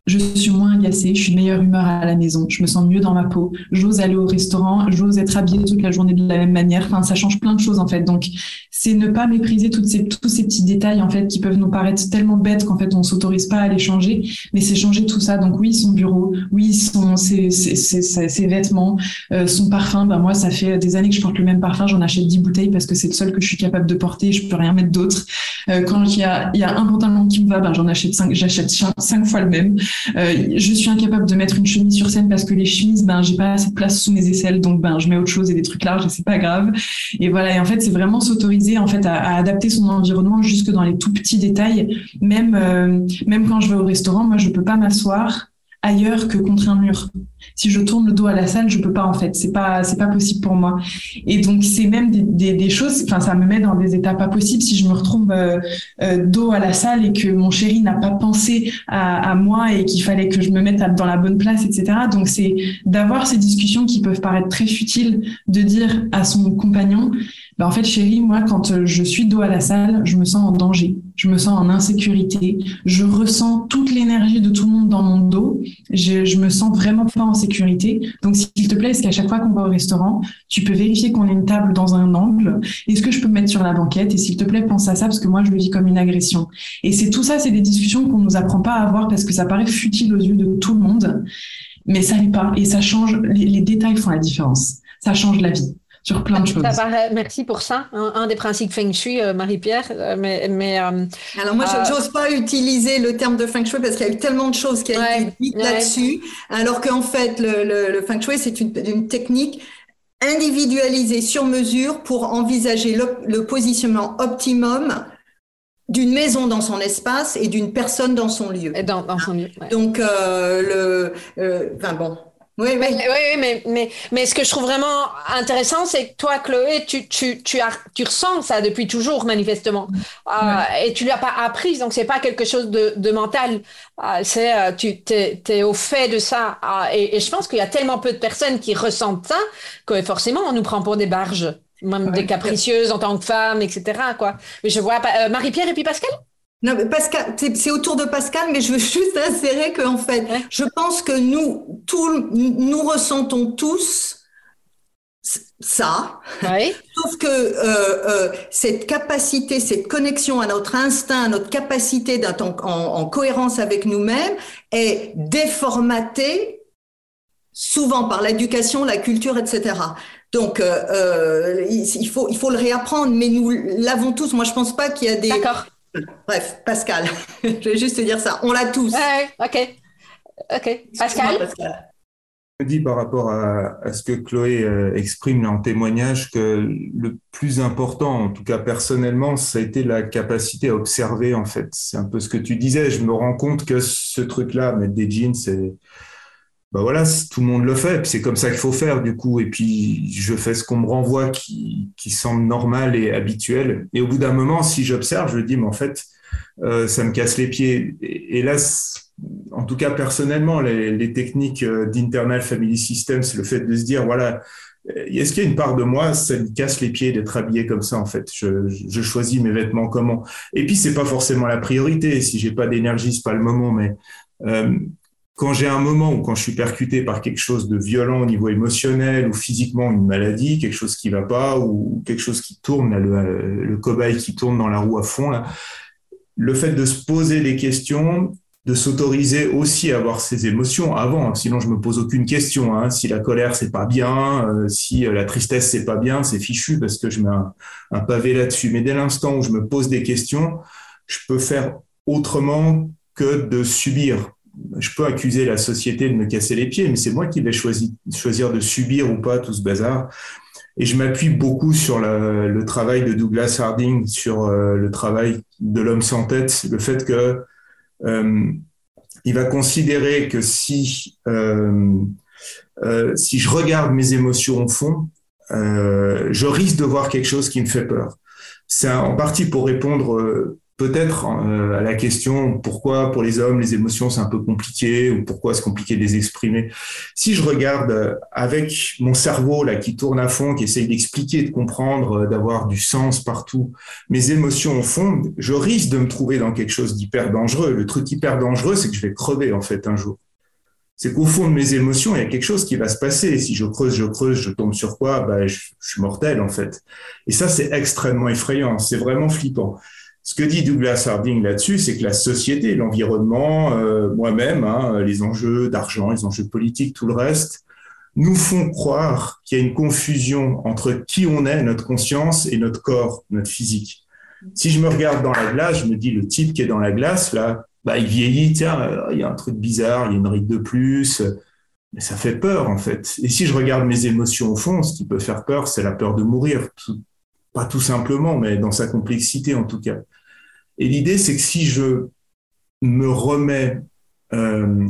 je suis moins agacée, je suis de meilleure humeur à la maison, je me sens mieux dans ma peau, j'ose aller au restaurant, j'ose être habillée toute la journée de la même manière. Enfin, ça change plein de choses en fait. Donc, c'est ne pas mépriser toutes ces, tous ces petits détails en fait qui peuvent nous paraître tellement bêtes qu'en fait on s'autorise pas à les changer, mais c'est changer tout ça. Donc oui, son bureau, oui, son ses, ses, ses, ses vêtements, euh, son parfum. Ben moi, ça fait des années que je porte le même parfum, j'en achète 10 bouteilles parce que c'est le seul que je suis capable de porter, je peux rien mettre d'autre. Euh, quand il y a, y a un pantalon qui me va, ben j'en achète cinq, j'achète cinq fois le même. Euh, je suis incapable de mettre une chemise sur scène parce que les chemises, ben, j'ai pas assez de place sous mes aisselles, donc ben, je mets autre chose et des trucs larges et c'est pas grave. Et voilà. Et en fait, c'est vraiment s'autoriser en fait à, adapter son environnement jusque dans les tout petits détails. Même euh, quand je vais au restaurant, moi, je peux pas m'asseoir ailleurs que contre un mur. Si je tourne le dos à la salle, je peux pas en fait. C'est pas c'est pas possible pour moi. Et donc c'est même des, des, choses. Enfin, ça me met dans des états pas possibles si je me retrouve euh, euh, dos à la salle et que mon chéri n'a pas pensé à, moi et qu'il fallait que je me mette dans la bonne place, etc. Donc c'est d'avoir ces discussions qui peuvent paraître très futiles, de dire à son compagnon bah, en fait, chérie, moi, quand je suis dos à la salle, je me sens en danger, je me sens en insécurité, je ressens toute l'énergie de tout le monde dans mon dos, je, je me sens vraiment pas en sécurité. Donc, s'il te plaît, est-ce qu'à chaque fois qu'on va au restaurant, tu peux vérifier qu'on a une table dans un angle? Est-ce que je peux me mettre sur la banquette? Et s'il te plaît, pense à ça parce que moi, je le vis comme une agression. Et c'est tout ça, c'est des discussions qu'on nous apprend pas à avoir parce que ça paraît futile aux yeux de tout le monde, mais ça l'est pas. Et ça change, les, les détails font la différence. Ça change la vie. Sur plein de choses. merci pour ça. Un, des principes Feng Shui, euh, Marie-Pierre. Euh, mais, mais euh, Alors moi, je n'ose pas utiliser le terme de Feng Shui parce qu'il y a eu tellement de choses qui ont été dites là-dessus. Alors qu'en fait, le, le, Feng Shui, c'est une, une, technique individualisée sur mesure pour envisager le, le positionnement optimum d'une maison dans son espace et d'une personne dans son lieu. Et dans, dans son lieu. Donc, euh, le, enfin bon, oui, oui. oui, mais, mais, mais ce que je trouve vraiment intéressant, c'est que toi, Chloé, tu, tu, tu, as, tu ressens ça depuis toujours, manifestement. Euh, et tu ne l'as pas appris, donc c'est pas quelque chose de, de mental. Euh, c'est, euh, tu es, es, au fait de ça. Et, et, je pense qu'il y a tellement peu de personnes qui ressentent ça que forcément, on nous prend pour des barges, même des capricieuses en tant que femmes, etc. Quoi. Mais je vois pas. Marie-Pierre et puis Pascal? Non, mais Pascal, c'est autour de Pascal, mais je veux juste insérer qu'en fait, je pense que nous, tout, nous ressentons tous ça, oui. sauf que euh, euh, cette capacité, cette connexion à notre instinct, à notre capacité d'être en, en, cohérence avec nous-mêmes est déformatée souvent par l'éducation, la culture, etc. Donc, euh, euh il, faut, il faut le réapprendre, mais nous l'avons tous. Moi, je pense pas qu'il y a des... Bref, Pascal, je vais juste te dire ça. On l'a tous. ok. Ok. Pascal. Je dis par rapport à, ce que Chloé euh, exprime en témoignage que le plus important, en tout cas personnellement, ça a été la capacité à observer en fait. C'est un peu ce que tu disais. Je me rends compte que ce truc-là, mettre des jeans, c'est bah voilà, tout le monde le fait, c'est comme ça qu'il faut faire du coup. Et puis je fais ce qu'on me renvoie qui, qui semble normal et habituel. Et au bout d'un moment, si j'observe, je dis, mais en fait, euh, ça me casse les pieds. Et, là, en tout cas personnellement, les, les techniques euh, d'internal family system, c'est le fait de se dire, voilà, euh, est-ce qu'il y a une part de moi, ça me casse les pieds d'être habillé comme ça en fait? Je, je, choisis mes vêtements comment? Et puis c'est pas forcément la priorité. Si j'ai pas d'énergie, c'est pas le moment. Mais euh, quand j'ai un moment où quand je suis percuté par quelque chose de violent au niveau émotionnel ou physiquement une maladie, quelque chose qui va pas ou quelque chose qui tourne, le, cobaye qui tourne dans la roue à fond, le fait de se poser des questions, de s'autoriser aussi à avoir ses émotions avant, sinon je me pose aucune question. Hein. Si la colère c'est pas bien, euh, si la tristesse c'est pas bien, c'est fichu parce que je mets un pavé là-dessus. Mais dès l'instant où je me pose des questions, je peux faire autrement que de subir je peux accuser la société de me casser les pieds, mais c'est moi qui vais choisir, de subir ou pas tout ce bazar. Et je m'appuie beaucoup sur le travail de Douglas Harding, sur euh, le travail de l'homme sans tête, le fait que euh, il va considérer que si euh, si je regarde mes émotions au fond, je risque de voir quelque chose qui me fait peur. C'est en partie pour répondre peut-être euh, à la question pourquoi pour les hommes les émotions c'est un peu compliqué ou pourquoi c'est compliqué de les exprimer. Si je regarde euh, avec mon cerveau là qui tourne à fond, qui essaye d'expliquer, de comprendre, euh, d'avoir du sens partout, mes émotions au fond, je risque de me trouver dans quelque chose d'hyper dangereux. Le truc hyper dangereux, c'est que je vais crever en fait un jour. C'est qu'au fond de mes émotions, il y a quelque chose qui va se passer. Si je creuse, je creuse, je tombe sur quoi? Bah, je, je suis mortel en fait. Et ça, c'est extrêmement effrayant. C'est vraiment flippant. Que dit Douglas Harding là-dessus, c'est que la société, l'environnement, euh, moi-même, hein, les enjeux d'argent, les enjeux politiques, tout le reste, nous font croire qu'il y a une confusion entre qui on est, notre conscience, et notre corps, notre physique. Si je me regarde dans la glace, je me dis le type qui est dans la glace, là, bah, il vieillit, tiens, euh, il y a un truc bizarre, il y a une ride de plus, mais ça fait peur en fait. Et si je regarde mes émotions au fond, ce qui peut faire peur, c'est la peur de mourir, pas tout simplement, mais dans sa complexité en tout cas. Et l'idée, c'est que si je me remets euh,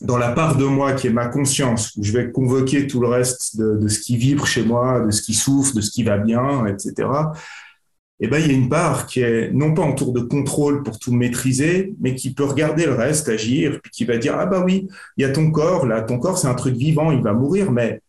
dans la part de moi qui est ma conscience, où je vais convoquer tout le reste de, ce qui vibre chez moi, de ce qui souffre, de ce qui va bien, etc., eh ben, il y a une part qui est non pas en tour de contrôle pour tout maîtriser, mais qui peut regarder le reste, agir, puis qui va dire, ah bah oui, il y a ton corps, là, ton corps, c'est un truc vivant, il va mourir, mais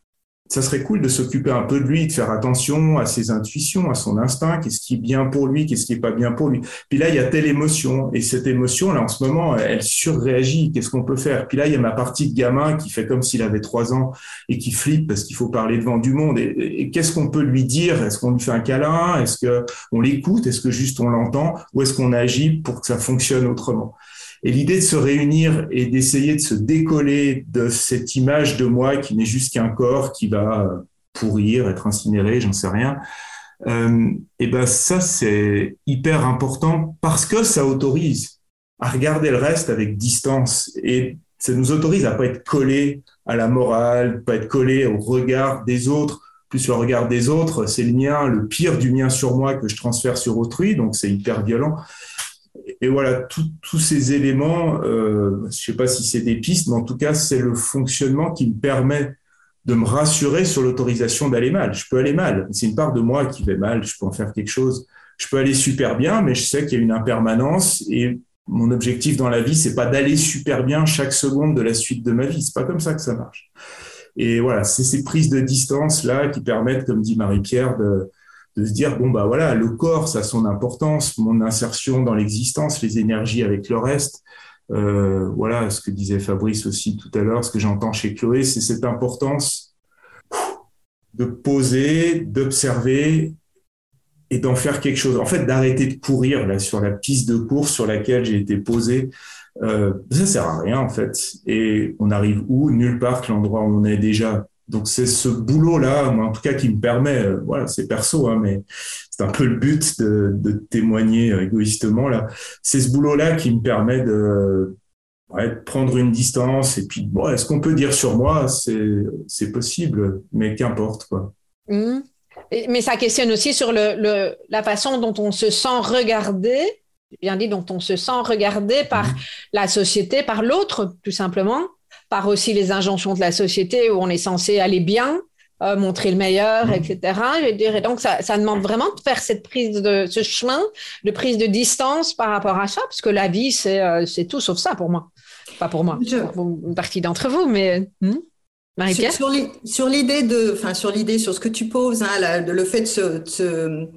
ça serait cool de s'occuper un peu de lui, de faire attention à ses intuitions, à son instinct, qu'est-ce qui est bien pour lui, qu'est-ce qui est pas bien pour lui. Puis là, il y a telle émotion, et cette émotion, là, en ce moment, elle surréagit, qu'est-ce qu'on peut faire? Puis là, il y a ma partie de gamin qui fait comme s'il avait trois ans et qui flippe parce qu'il faut parler devant du monde. Et, qu'est-ce qu'on peut lui dire? Est-ce qu'on lui fait un câlin? Est-ce qu'on l'écoute? Est-ce que juste on l'entend? Ou est-ce qu'on agit pour que ça fonctionne autrement? Et l'idée de se réunir et d'essayer de se décoller de cette image de moi qui n'est juste qu'un corps qui va pourrir, être incinéré, j'en sais rien. Euh, et ben ça, c'est hyper important parce que ça autorise à regarder le reste avec distance et ça nous autorise à pas être collé à la morale, pas être collé au regard des autres. Plus le regard des autres, c'est le mien, le pire du mien sur moi que je transfère sur autrui, donc c'est hyper violent. Et voilà, tous ces éléments, euh, je sais pas si c'est des pistes, mais en tout cas, c'est le fonctionnement qui me permet de me rassurer sur l'autorisation d'aller mal. Je peux aller mal. C'est une part de moi qui va mal. Je peux en faire quelque chose. Je peux aller super bien, mais je sais qu'il y a une impermanence et mon objectif dans la vie, c'est pas d'aller super bien chaque seconde de la suite de ma vie. C'est pas comme ça que ça marche. Et voilà, c'est ces prises de distance là qui permettent, comme dit Marie-Pierre, de, de se dire bon bah voilà, le corps, ça a son importance, mon insertion dans l'existence, les énergies avec le reste. Euh, voilà, ce que disait Fabrice aussi tout à l'heure, ce que j'entends chez Chloé, c'est cette importance de poser, d'observer et d'en faire quelque chose. En fait, d'arrêter de courir sur la piste de course sur laquelle j'ai été posé. Euh, ça sert à rien en fait. Et on arrive où? Nulle part que l'endroit où on est déjà. Donc c'est ce boulot-là, en tout cas, qui me permet, euh, voilà, c'est perso, hein, mais c'est un peu le but de, de témoigner égoïstement là. C'est ce boulot-là qui me permet de, ouais, prendre une distance et puis bon, est-ce qu'on peut dire sur moi, c'est possible, mais qu'importe quoi. Mmh. Mais ça questionne aussi sur le, le, la façon dont on se sent regardé, bien dit, dont on se sent regardé par mmh. la société, par l'autre, tout simplement par aussi les injonctions de la société où on est censé aller bien, euh, montrer le meilleur, mmh. etc. Je dirais donc ça, ça demande vraiment de faire cette prise de ce chemin de prise de distance par rapport à ça, parce que la vie c'est euh, c'est tout sauf ça pour moi, pas pour moi, Je... pour une partie d'entre vous, mais hmm? Marie-Pierre sur, l'idée de, enfin sur l'idée sur ce que tu poses, hein, la, le fait de se, de se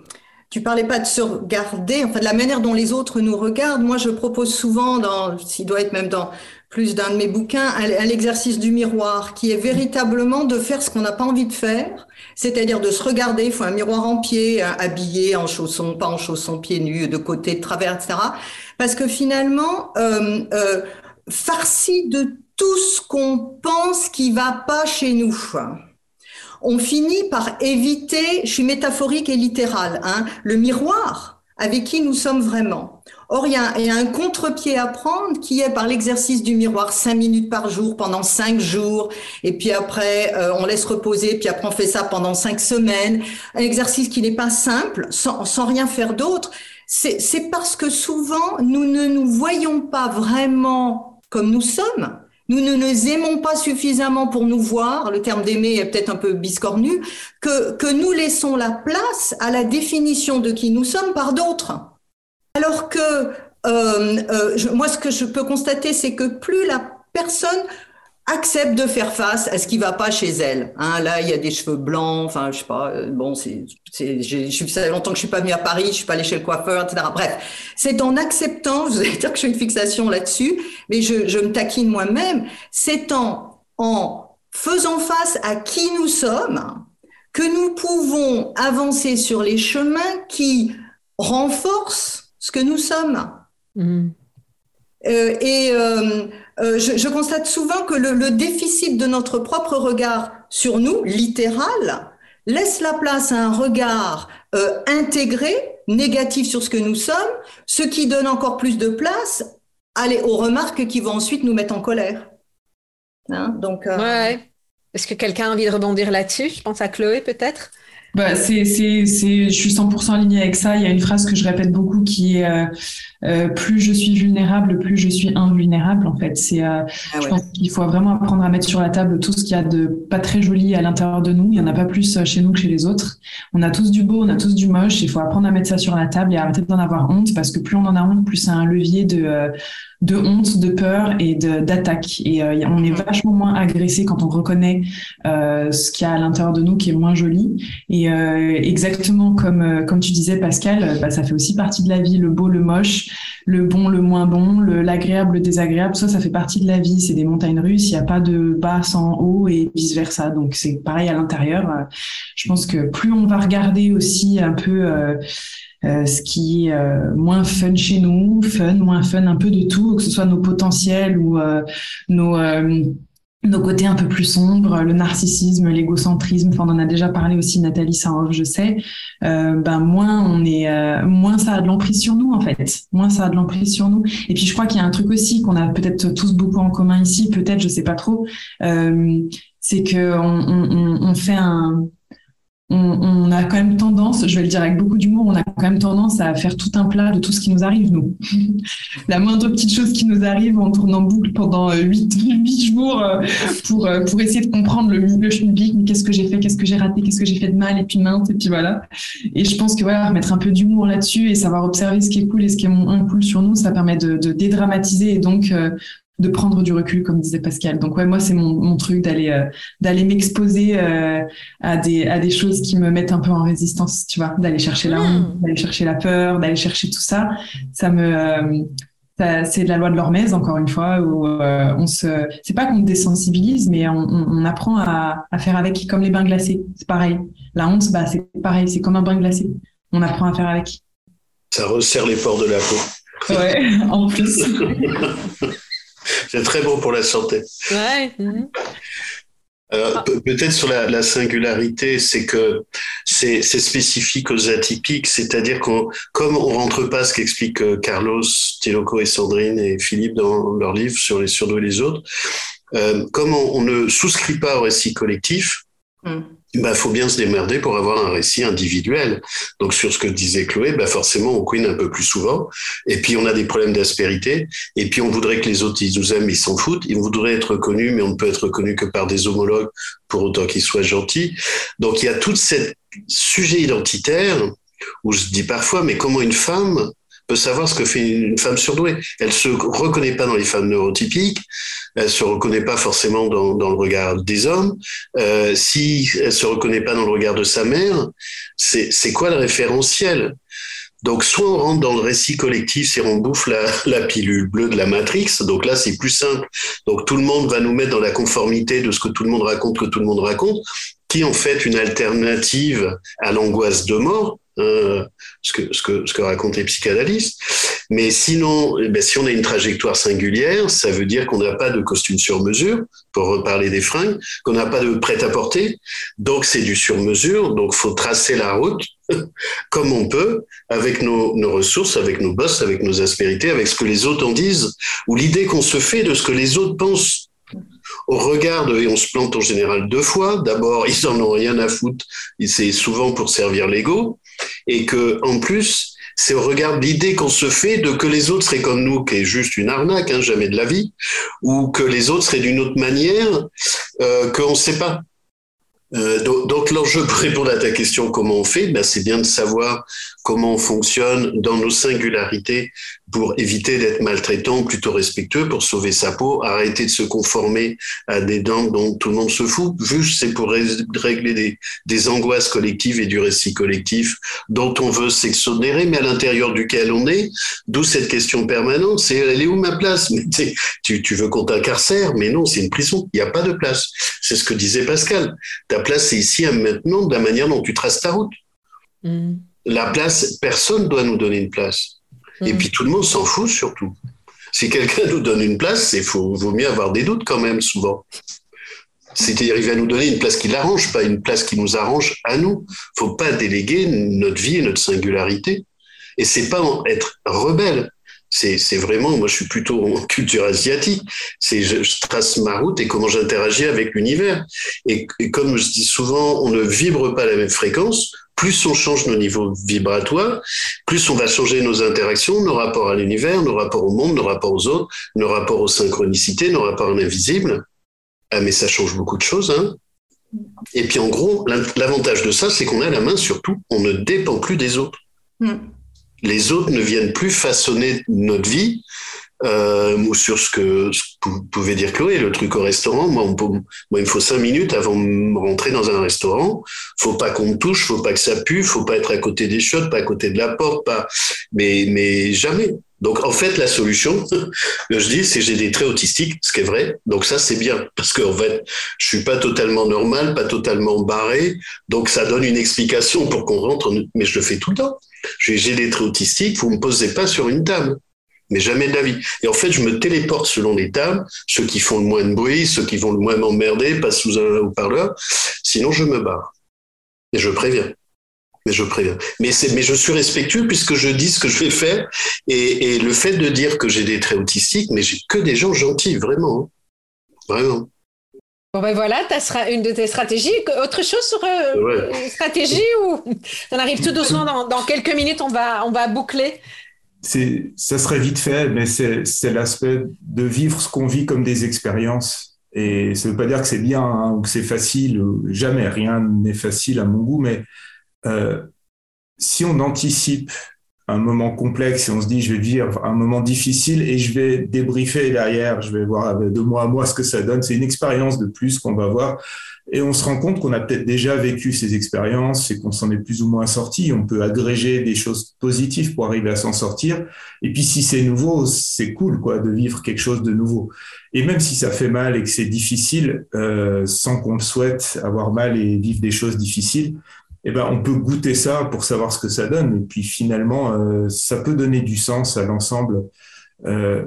tu parlais pas de se regarder, enfin de la manière dont les autres nous regardent. Moi, je propose souvent, dans, s'il doit être même dans plus d'un de mes bouquins, à l'exercice du miroir, qui est véritablement de faire ce qu'on n'a pas envie de faire, c'est-à-dire de se regarder. Il faut un miroir en pied, habillé, en chaussons, pas en chaussons, pieds nus, de côté, de travers, etc. Parce que finalement, euh, euh, farci de tout ce qu'on pense qui va pas chez nous on finit par éviter, je suis métaphorique et littérale, hein, le miroir avec qui nous sommes vraiment. Or, il y, a, un contre-pied à prendre qui est par l'exercice du miroir, cinq minutes par jour pendant cinq jours, et puis après euh, on laisse reposer, puis après on fait ça pendant cinq semaines. Un exercice qui n'est pas simple, sans, sans rien faire d'autre. C'est parce que souvent nous ne nous voyons pas vraiment comme nous sommes. Nous ne nous aimons pas suffisamment pour nous voir, le terme d'aimer est peut-être un peu biscornu, que, que nous laissons la place à la définition de qui nous sommes par d'autres. Alors que euh, euh, je, moi, ce que je peux constater, c'est que plus la personne accepte de faire face à ce qui va pas chez elle. Hein, là, il y a des cheveux blancs, enfin, je sais pas. Euh, bon, c'est, je suis ça longtemps que je suis pas venue à Paris, je suis pas allée chez le coiffeur, etc. Bref, c'est en acceptant. Vous allez dire que j'ai une fixation là-dessus, mais je, je me taquine moi-même. C'est en en faisant face à qui nous sommes que nous pouvons avancer sur les chemins qui renforcent ce que nous sommes. Mmh. Euh, et euh, euh, je, je, constate souvent que le, le, déficit de notre propre regard sur nous, littéral, laisse la place à un regard intégré, négatif sur ce que nous sommes, ce qui donne encore plus de place aux remarques qui vont ensuite nous mettre en colère. Hein Donc, ouais. Est-ce que quelqu'un a envie de rebondir là-dessus? Je pense à Chloé peut-être? Bah, c'est, c'est, c'est, je suis 100% alignée avec ça. Il y a une phrase que je répète beaucoup qui est euh, plus je suis vulnérable, plus je suis invulnérable. En fait, c'est, euh, ah ouais. je pense qu'il faut vraiment apprendre à mettre sur la table tout ce qu'il y a de pas très joli à l'intérieur de nous. Il y en a pas plus euh, chez nous que chez les autres. On a tous du beau, on a tous du moche. Il faut apprendre à mettre ça sur la table et arrêter d'en avoir honte parce que plus on en a honte, plus c'est un levier de euh, de honte, de peur et d'attaque. Et euh, on est vachement moins agressé quand on reconnaît euh, ce qu'il y a à l'intérieur de nous qui est moins joli. Et euh, exactement comme comme tu disais Pascal, bah, ça fait aussi partie de la vie, le beau, le moche, le bon, le moins bon, l'agréable, le, le, désagréable. Ça, ça fait partie de la vie. C'est des montagnes russes. Il n'y a pas de bas sans haut et vice versa. Donc c'est pareil à l'intérieur. Je pense que plus on va regarder aussi un peu euh, ce qui est euh, moins fun chez nous, fun, moins fun, un peu de tout, que ce soit nos potentiels ou euh, nos nos côtés un peu plus sombres, le narcissisme, l'égocentrisme, enfin, on en a déjà parlé aussi Nathalie Saint-Hoff, je sais, euh, ben moins on est, euh, moins ça a de l'emprise sur nous en fait, moins ça a de l'emprise sur nous. Et puis je crois qu'il y a un truc aussi qu'on a peut-être tous beaucoup en commun ici, peut-être, je sais pas trop, euh, c'est que on, on, on fait un on, a quand même tendance, je vais le dire avec beaucoup d'humour, on a quand même tendance à faire tout un plat de tout ce qui nous arrive, nous. la moindre petite chose qui nous arrive, on tourne en boucle pendant 8, euh, 8 jours euh, pour, euh, pour essayer de comprendre le, le public, mais qu'est-ce que j'ai fait, qu'est-ce que j'ai raté, qu'est-ce que j'ai fait de mal, et puis mince, et puis voilà. Et je pense que voilà, mettre un peu d'humour là-dessus et savoir observer ce qui est cool et ce qui est moins cool sur nous, ça permet de dédramatiser et donc de prendre du recul, comme disait Pascal. Donc ouais, moi c'est mon, mon, truc d'aller euh, d'aller m'exposer euh, à des à des choses qui me mettent un peu en résistance, tu vois, d'aller chercher la honte, hmm. d'aller chercher la peur, d'aller chercher tout ça. Ça me euh, c'est de la loi de l'hormèse encore une fois où on se c'est pas qu'on désensibilise mais on, on, apprend à, à, faire avec comme les bains glacés. C'est pareil. La honte bah c'est pareil. C'est comme un bain glacé. On apprend à faire avec. Ça resserre les pores de la peau. Ouais en plus C'est très bon pour la santé. Ouais. Mhm. Peut-être sur la, singularité, c'est que c'est spécifique aux atypiques, c'est-à-dire qu'on, comme on rentre pas ce qu'expliquent euh, Carlos, Tiloco et Sandrine et Philippe dans leur livre sur les surdoués et les autres, euh, comme on, ne souscrit pas au récit collectif, mm il bah, faut bien se démerder pour avoir un récit individuel. Donc sur ce que disait Chloé, bah, forcément on queen un peu plus souvent. Et puis on a des problèmes d'aspérité. Et puis on voudrait que les autres ils nous aiment, ils s'en foutent. Ils voudraient être reconnus, mais on ne peut être reconnu que par des homologues pour autant qu'ils soient gentils. Donc il y a tout ce sujet identitaire où je dis parfois, mais comment une femme peut savoir ce que fait une femme surdouée. Elle se reconnaît pas dans les femmes neurotypiques, elle se reconnaît pas forcément dans, le regard des hommes. Euh, si elle se reconnaît pas dans le regard de sa mère, c'est quoi le référentiel? Donc, soit on rentre dans le récit collectif, c'est on bouffe la, la, pilule bleue de la Matrix. Donc là, c'est plus simple. Donc, tout le monde va nous mettre dans la conformité de ce que tout le monde raconte, que tout le monde raconte, qui est en fait une alternative à l'angoisse de mort. Euh, ce, que, ce, que, ce que racontent les psychanalystes. Mais sinon, eh ben, si on a une trajectoire singulière, ça veut dire qu'on n'a pas de costume sur mesure, pour reparler des fringues, qu'on n'a pas de prêt-à-porter. Donc, c'est du sur mesure. Donc, faut tracer la route comme on peut, avec nos, nos, ressources, avec nos bosses, avec nos aspérités, avec ce que les autres en disent, ou l'idée qu'on se fait de ce que les autres pensent. On regarde et on se plante en général deux fois. D'abord, ils en ont rien à foutre. C'est souvent pour servir l'ego et que en plus, c'est au regard de l'idée qu'on se fait de que les autres seraient comme nous, qui est juste une arnaque, hein, jamais de la vie, ou que les autres seraient d'une autre manière euh, qu'on ne sait pas. Euh, donc, l'enjeu pour répondre à ta question, comment on fait? Ben, C'est bien de savoir comment on fonctionne dans nos singularités pour éviter d'être maltraitant, plutôt respectueux, pour sauver sa peau, arrêter de se conformer à des dents dont tout le monde se fout. Juste, c'est pour régler des, des, angoisses collectives et du récit collectif dont on veut s'exonérer, mais à l'intérieur duquel on est. D'où cette question permanente, c'est elle est où ma place? Mais tu, tu veux qu'on t'incarcère, mais non, c'est une prison. Il n'y a pas de place. C'est ce que disait Pascal. Ta place, c'est ici et maintenant, de la manière dont tu traces ta route. Mm. La place, personne doit nous donner une place. Et mm. puis tout le monde s'en fout surtout. Si quelqu'un nous donne une place, il vaut mieux avoir des doutes quand même souvent. C'est-à-dire, il va nous donner une place qui l'arrange, pas une place qui nous arrange à nous. Faut pas déléguer notre vie et notre singularité. Et c'est pas être rebelle. C'est vraiment, moi je suis plutôt en culture asiatique. C'est je, je, trace ma route et comment j'interagis avec l'univers. Et, et, comme je dis souvent, on ne vibre pas à la même fréquence plus on change nos niveaux vibratoires, plus on va changer nos interactions, nos rapports à l'univers, nos rapports au monde, nos rapports aux autres, nos rapports aux synchronicités, nos rapports à l'invisible. Ah, mais ça change beaucoup de choses. Hein Et puis en gros, l'avantage de ça, c'est qu'on a la main sur tout. On ne dépend plus des autres. Mm. Les autres ne viennent plus façonner notre vie euh, sur ce que vous pouvez dire Chloé, le truc au restaurant. Moi, moi, il me faut cinq minutes avant de rentrer dans un restaurant. Faut pas qu'on me touche, faut pas que ça pue, faut pas être à côté des chiottes, pas à côté de la porte, pas. Mais, mais jamais. Donc en fait, la solution, que je dis, c'est j'ai des traits autistiques, ce qui est vrai. Donc ça, c'est bien parce qu'en fait, je suis pas totalement normal, pas totalement barré. Donc ça donne une explication pour qu'on rentre. Mais je le fais tout le temps. J'ai des traits autistiques. Vous me posez pas sur une table mais jamais de la vie. Et en fait, je me téléporte selon les tables, ceux qui font le moins de bruit, ceux qui vont le moins m'emmerder, pas sous un haut-parleur. Sinon, je me barre. Et je préviens. Mais je préviens. Mais, mais je suis respectueux puisque je dis ce que je vais faire. Et, le fait de dire que j'ai des traits autistiques, mais j'ai que des gens gentils, vraiment. Hein. Vraiment. Bon ben voilà, tu as une de tes stratégies. Autre chose sur euh, stratégie ou? On arrive tout doucement dans, dans, quelques minutes, on va, on va boucler ça serait vite fait, mais c'est l'aspect de vivre ce qu'on vit comme des expériences. Et ça ne veut pas dire que c'est bien hein, ou que c'est facile. Jamais, rien n'est facile à mon goût. Mais euh, si on anticipe un moment complexe et on se dit je vais vivre un moment difficile et je vais débriefer derrière, je vais voir de mois à mois ce que ça donne. C'est une expérience de plus qu'on va voir et on se rend compte qu'on a peut-être déjà vécu ces expériences et qu'on s'en est plus ou moins sorti. On peut agréger des choses positives pour arriver à s'en sortir. Et puis si c'est nouveau, c'est cool quoi de vivre quelque chose de nouveau. Et même si ça fait mal et que c'est difficile, euh, sans qu'on le souhaite, avoir mal et vivre des choses difficiles, eh ben, on peut goûter ça pour savoir ce que ça donne. Et puis finalement, euh, ça peut donner du sens à l'ensemble. Euh,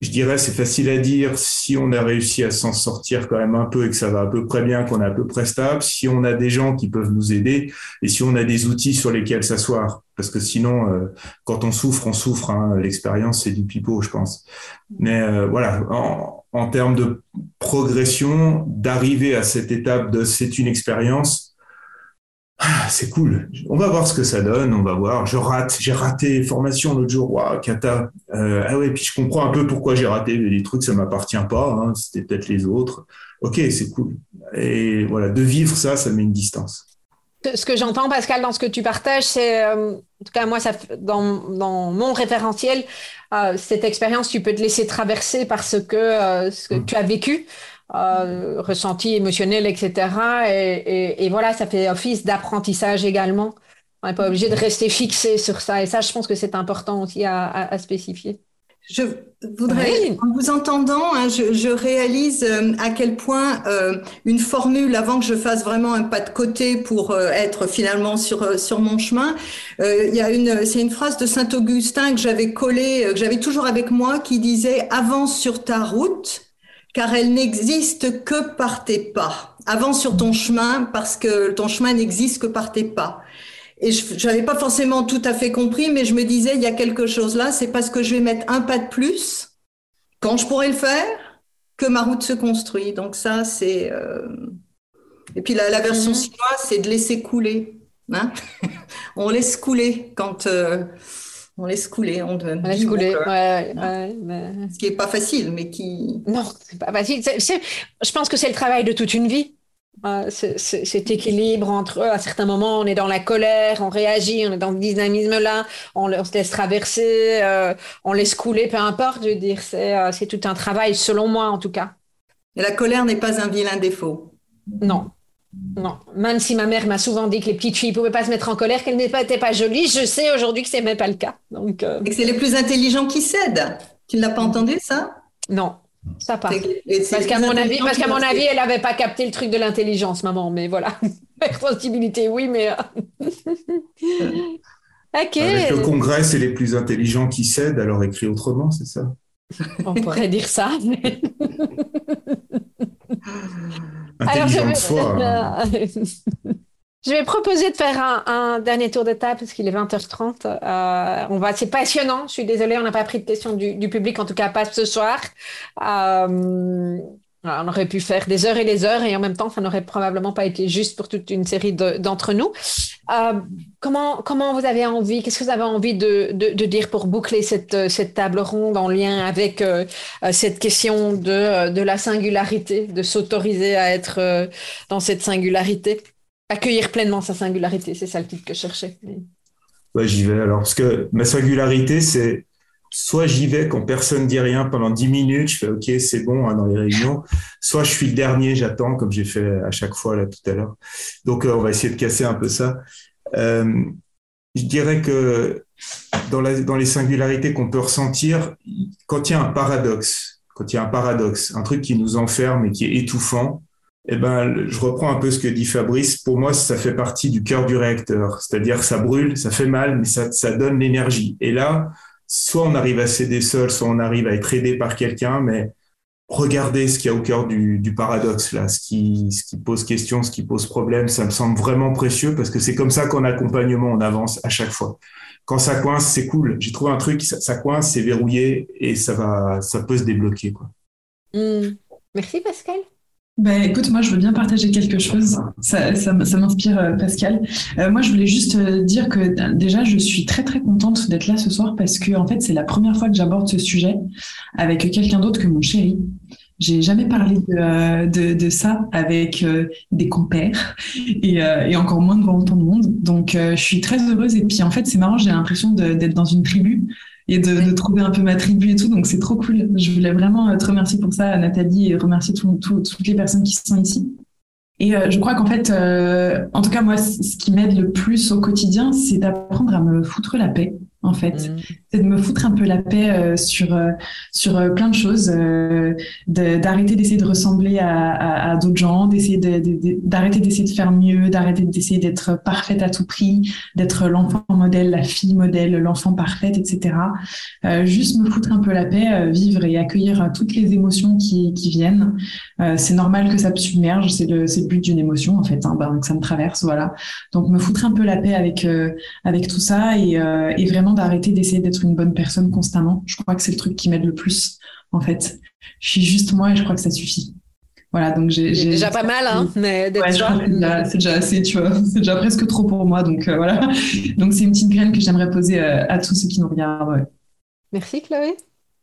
je dirais, c'est facile à dire si on a réussi à s'en sortir quand même un peu et que ça va à peu près bien, qu'on est à peu près stable, si on a des gens qui peuvent nous aider et si on a des outils sur lesquels s'asseoir. Parce que sinon, euh, quand on souffre, on souffre. Hein. L'expérience, c'est du pipeau, je pense. Mais voilà, en, en termes de progression, d'arriver à cette étape de c'est une expérience, ah, c'est cool. On va voir ce que ça donne. On va voir. Je rate. J'ai raté formation l'autre jour. Waouh, cata. Euh, ah ouais. Puis je comprends un peu pourquoi j'ai raté des trucs. Ça m'appartient pas. Hein. C'était peut-être les autres. Ok, c'est cool. Et voilà, de vivre ça, ça met une distance. Ce que j'entends, Pascal, dans ce que tu partages, c'est, euh, en tout cas moi, ça, dans, dans mon référentiel, euh, cette expérience, tu peux te laisser traverser parce que ce que mmh. tu as vécu. Euh, ressenti émotionnel, etc. Et, voilà, ça fait office d'apprentissage également. On n'est pas obligé de rester fixé sur ça. Et ça, je pense que c'est important aussi à, spécifier. Je voudrais, en vous entendant, hein, je, réalise euh, à quel point euh, une formule, avant que je fasse vraiment un pas de côté pour être finalement sur sur mon chemin, il y a une, c'est une phrase de Saint Augustin que j'avais collée, que j'avais toujours avec moi, qui disait "Avance sur ta route, car elle n'existe que par tes pas. Avance sur ton chemin parce que ton chemin n'existe que par tes pas. Et je n'avais pas forcément tout à fait compris, mais je me disais, il y a quelque chose là, c'est parce que je vais mettre un pas de plus, quand je pourrais le faire, que ma route se construit. Donc ça, c'est... Euh, et puis la, la version mhm. chinoise, c'est de laisser couler. Hein On laisse couler quand... Euh, on laisse couler. On, laisse couler, ouais, Ce qui n'est pas facile, mais qui. Non, c'est pas facile. Je pense que c'est le travail de toute une vie. cet équilibre entre, à certains moments, on est dans la colère, on réagit, on est dans le dynamisme-là, on, se laisse traverser, euh, on laisse couler, peu importe, je veux dire, euh, c'est tout un travail, selon moi en tout cas. Et la colère n'est pas un vilain défaut. Non, non, même si ma mère m'a souvent dit que les petites filles ne pouvaient pas se mettre en colère, qu'elles n'étaient pas jolies, je sais aujourd'hui que ce n'est même pas le cas. Donc, euh, Et que c'est les plus intelligents qui cèdent. Tu ne l'as pas entendu, ça? Non, ça pas. Parce qu'à mon, avis, parce qu'à mon avis, elle n'avait pas capté le truc de l'intelligence, maman. Mais voilà, responsabilité, oui, mais... Euh, ok. Avec le Congrès, c'est les plus intelligents qui cèdent, alors écrit autrement, c'est ça? On pourrait dire ça, mais... Alors, je vais... je vais proposer de faire un, dernier tour de table parce qu'il est 20h30. Euh, on va, c'est passionnant. Je suis désolée, on n'a pas pris de questions du, public, en tout cas pas ce soir. Euh, on aurait pu faire des heures et des heures et en même temps, ça n'aurait probablement pas été juste pour toute une série d'entre nous. Euh, comment, comment vous avez envie, qu'est-ce que vous avez envie de, dire pour boucler cette, table ronde en lien avec euh, cette question de, la singularité, de s'autoriser à être euh, dans cette singularité, accueillir pleinement sa singularité, c'est ça le titre que je cherchais. J'y vais alors, parce que ma singularité, c'est soit j'y vais quand personne dit rien pendant 10 minutes, je fais OK, c'est bon hein, dans les réunions, soit je suis le dernier, j'attends comme j'ai fait à chaque fois là tout à l'heure. Donc euh, on va essayer de casser un peu ça. Euh, je dirais que dans, les singularités qu'on peut ressentir, quand il y a un paradoxe, quand il y a un paradoxe, un truc qui nous enferme et qui est étouffant, eh ben, je reprends un peu ce que dit Fabrice. Pour moi, ça fait partie du cœur du réacteur. C'est-à-dire, ça brûle, ça fait mal, mais ça, ça donne l'énergie. Et là, soit on arrive à céder seul, soit on arrive à être aidé par quelqu'un, mais regardez ce qu'il y a au cœur du, du, paradoxe là, ce qui, ce qui pose question, ce qui pose problème, ça me semble vraiment précieux parce que c'est comme ça qu'en accompagnement on avance à chaque fois. Quand ça coince, c'est cool. J'ai trouvé un truc, ça, ça coince, c'est verrouillé et ça va, ça peut se débloquer quoi. Mmh. Merci Pascal. Ben, écoute, moi, je veux bien partager quelque chose. Ça, ça, ça m'inspire, euh, Pascal. Euh, moi, je voulais juste euh, dire que déjà, je suis très, très contente d'être là ce soir parce que, en fait, c'est la première fois que j'aborde ce sujet avec quelqu'un d'autre que mon chéri. J'ai jamais parlé de, de, de ça avec des compères et, et, encore moins devant autant de monde. Donc, je suis très heureuse. Et puis, en fait, c'est marrant, j'ai l'impression d'être dans une tribu et de, de, trouver un peu ma tribu et tout. Donc c'est trop cool. Je voulais vraiment te remercier pour ça, Nathalie, et remercier tout, tout, toutes les personnes qui sont ici. Et euh, je crois qu'en fait, euh, en tout cas moi, ce qui m'aide le plus au quotidien, c'est d'apprendre à me foutre la paix en fait. Mmh. C'est de me foutre un peu la paix euh, sur euh, sur euh, plein de choses, d'arrêter d'essayer de ressembler à, à, d'autres gens, d'essayer d'arrêter de, d'essayer de faire mieux, d'arrêter d'essayer d'être parfaite à tout prix, d'être l'enfant modèle, la fille modèle, l'enfant parfaite, etc. juste me foutre un peu la paix, vivre et accueillir toutes les émotions qui, qui viennent. c'est normal que ça me submerge, c'est le, le but d'une émotion en fait, hein, ben, que ça me traverse, voilà. Donc me foutre un peu la paix avec avec tout ça et, et vraiment d'arrêter d'essayer d'être une bonne personne constamment. Je crois que c'est le truc qui m'aide le plus, en fait. Je suis juste moi et je crois que ça suffit. Voilà, donc j'ai déjà pas mal, hein, mais ouais, c'est déjà, assez, tu vois, c'est déjà presque trop pour moi, donc euh, voilà. Donc c'est une petite graine que j'aimerais poser euh, à tous ceux qui nous regardent. Merci Chloé.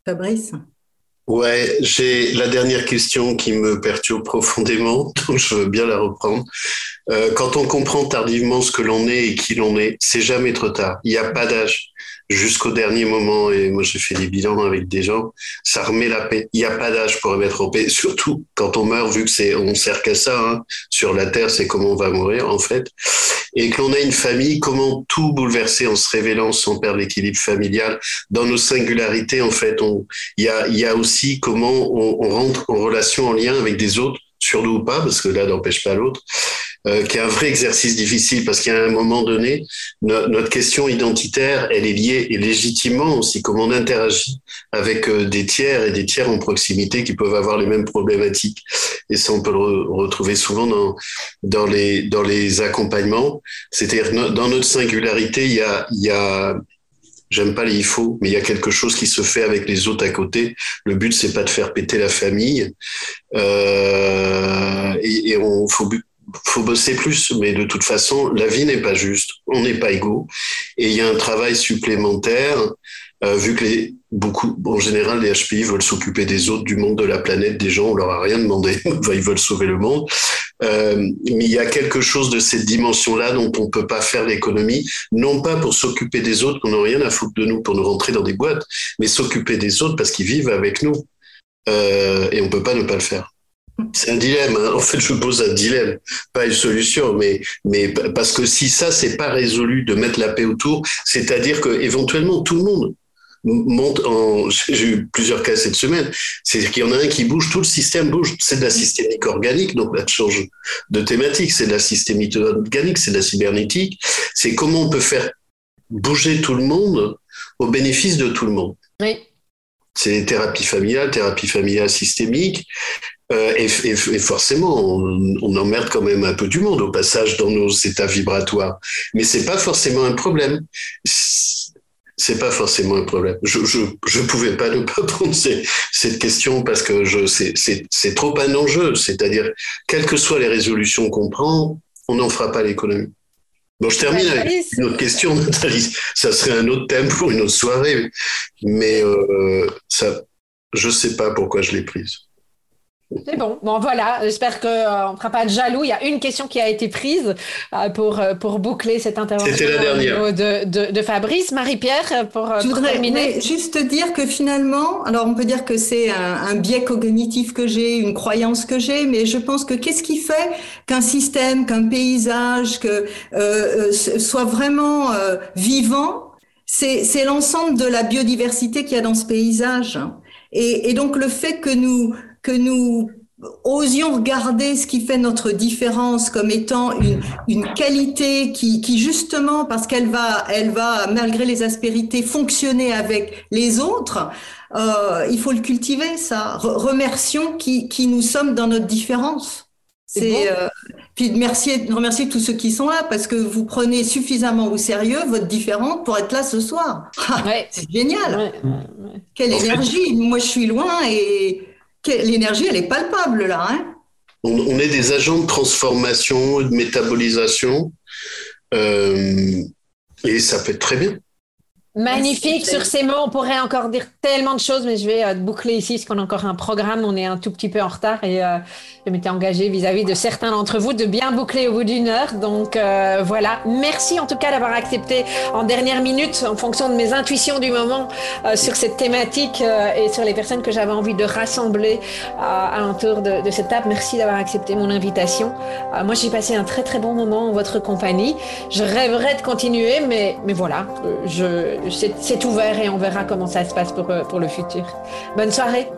Fabrice. Ouais, j'ai la dernière question qui me perturbe profondément, donc je veux bien la reprendre. Euh, quand on comprend tardivement ce que l'on est et qui l'on est, c'est jamais trop tard. Il n'y a pas d'âge jusqu'au dernier moment, et moi j'ai fait des bilans avec des gens, ça remet la paix. Il n'y a pas d'âge pour remettre en paix, surtout quand on meurt, vu que c'est, on sert qu'à ça, hein. sur la terre, c'est comment on va mourir en fait. Et que l'on a une famille, comment tout bouleverser en se révélant sans perdre l'équilibre familial. Dans nos singularités, en fait, il y a, aussi comment on rentre en relation, en lien avec des autres sur nous ou pas, parce que l'un n'empêche pas l'autre, euh, qui est un vrai exercice difficile, parce qu'à un moment donné, notre question identitaire, elle est liée, et légitimement aussi, comment on interagit avec euh, des tiers et des tiers en proximité qui peuvent avoir les mêmes problématiques. Et ça, on peut le retrouver souvent dans, dans, les, dans les accompagnements. C'est-à-dire, dans notre singularité, il y a, il y a J'aime pas les il faut, mais il y a quelque chose qui se fait avec les autres à côté. Le but, c'est pas de faire péter la famille. Euh, et, on faut faut bosser plus, mais de toute façon, la vie n'est pas juste. On n'est pas égaux. Et il y a un travail supplémentaire, euh, vu que les, beaucoup, en général, les HPI veulent s'occuper des autres, du monde, de la planète, des gens, on leur a rien demandé. Ils veulent sauver le monde. Euh, mais il y a quelque chose de cette dimension-là dont on peut pas faire l'économie, non pas pour s'occuper des autres, qu'on n'a rien à foutre de nous, pour nous rentrer dans des boîtes, mais s'occuper des autres parce qu'ils vivent avec nous. Euh, et on peut pas ne pas le faire. C'est un dilemme. Hein. En fait, je pose un dilemme, pas une solution, mais, mais parce que si ça, c'est pas résolu de mettre la paix autour, c'est-à-dire que éventuellement tout le monde monte en. J'ai eu plusieurs cas cette semaine. C'est qu'il y en a un qui bouge, tout le système bouge. C'est de la systémique organique, donc là, change de thématique. C'est de la systémique organique, c'est de la cybernétique. C'est comment on peut faire bouger tout le monde au bénéfice de tout le monde. Oui. C'est thérapie familiale, thérapie familiale systémique. Euh, et, et, et, forcément, on, on, emmerde quand même un peu du monde au passage dans nos états vibratoires. Mais c'est pas forcément un problème. C'est pas forcément un problème. Je, je, je pouvais pas ne pas prendre cette question parce que je, c'est trop un enjeu. C'est-à-dire, quelles que soient les résolutions qu'on prend, on n'en fera pas l'économie. Bon, je termine avec une autre question, Nathalie. Ça serait un autre thème pour une autre soirée. Mais euh, ça, je sais pas pourquoi je l'ai prise. C'est bon. Bon, voilà. J'espère qu'on euh, ne fera pas de jaloux. Il y a une question qui a été prise euh, pour, euh, pour boucler cette intervention C'était la dernière. De, de, de Fabrice. Marie-Pierre, pour, Je pour voudrais terminer. juste dire que finalement, alors on peut dire que c'est un, un biais cognitif que j'ai, une croyance que j'ai, mais je pense que qu'est-ce qui fait qu'un système, qu'un paysage, que euh, soit vraiment euh, vivant, c'est l'ensemble de la biodiversité qu'il y a dans ce paysage. Et, et donc le fait que nous que nous osions regarder ce qui fait notre différence comme étant une, une qualité qui, qui justement, parce qu'elle va, elle va, malgré les aspérités, fonctionner avec les autres, euh, il faut le cultiver, ça. remercions qui, qui nous sommes dans notre différence. C'est euh, puis merci, remercier tous ceux qui sont là parce que vous prenez suffisamment au sérieux votre différence pour être là ce soir. C'est génial. Quelle énergie. Moi, je suis loin et l'énergie, elle est palpable là. Hein. on, est des agents de transformation, de métabolisation, euh, et ça fait très bien. Magnifique. Sur ces mots, on pourrait encore dire tellement de choses, mais je vais euh, boucler ici parce qu'on a encore un programme. On est un tout petit peu en retard et euh, je m'étais engagée vis-à-vis de certains d'entre vous de bien boucler au bout d'une heure. Donc euh, voilà. Merci en tout cas d'avoir accepté en dernière minute, en fonction de mes intuitions du moment, sur cette thématique et sur les personnes que j'avais envie de rassembler alentour de, de, cette table. Merci d'avoir accepté mon invitation. moi, j'ai passé un très très bon moment en votre compagnie. Je rêverais de continuer, mais, mais voilà. je c'est ouvert et on verra comment ça se passe pour, euh, pour le futur. Bonne soirée.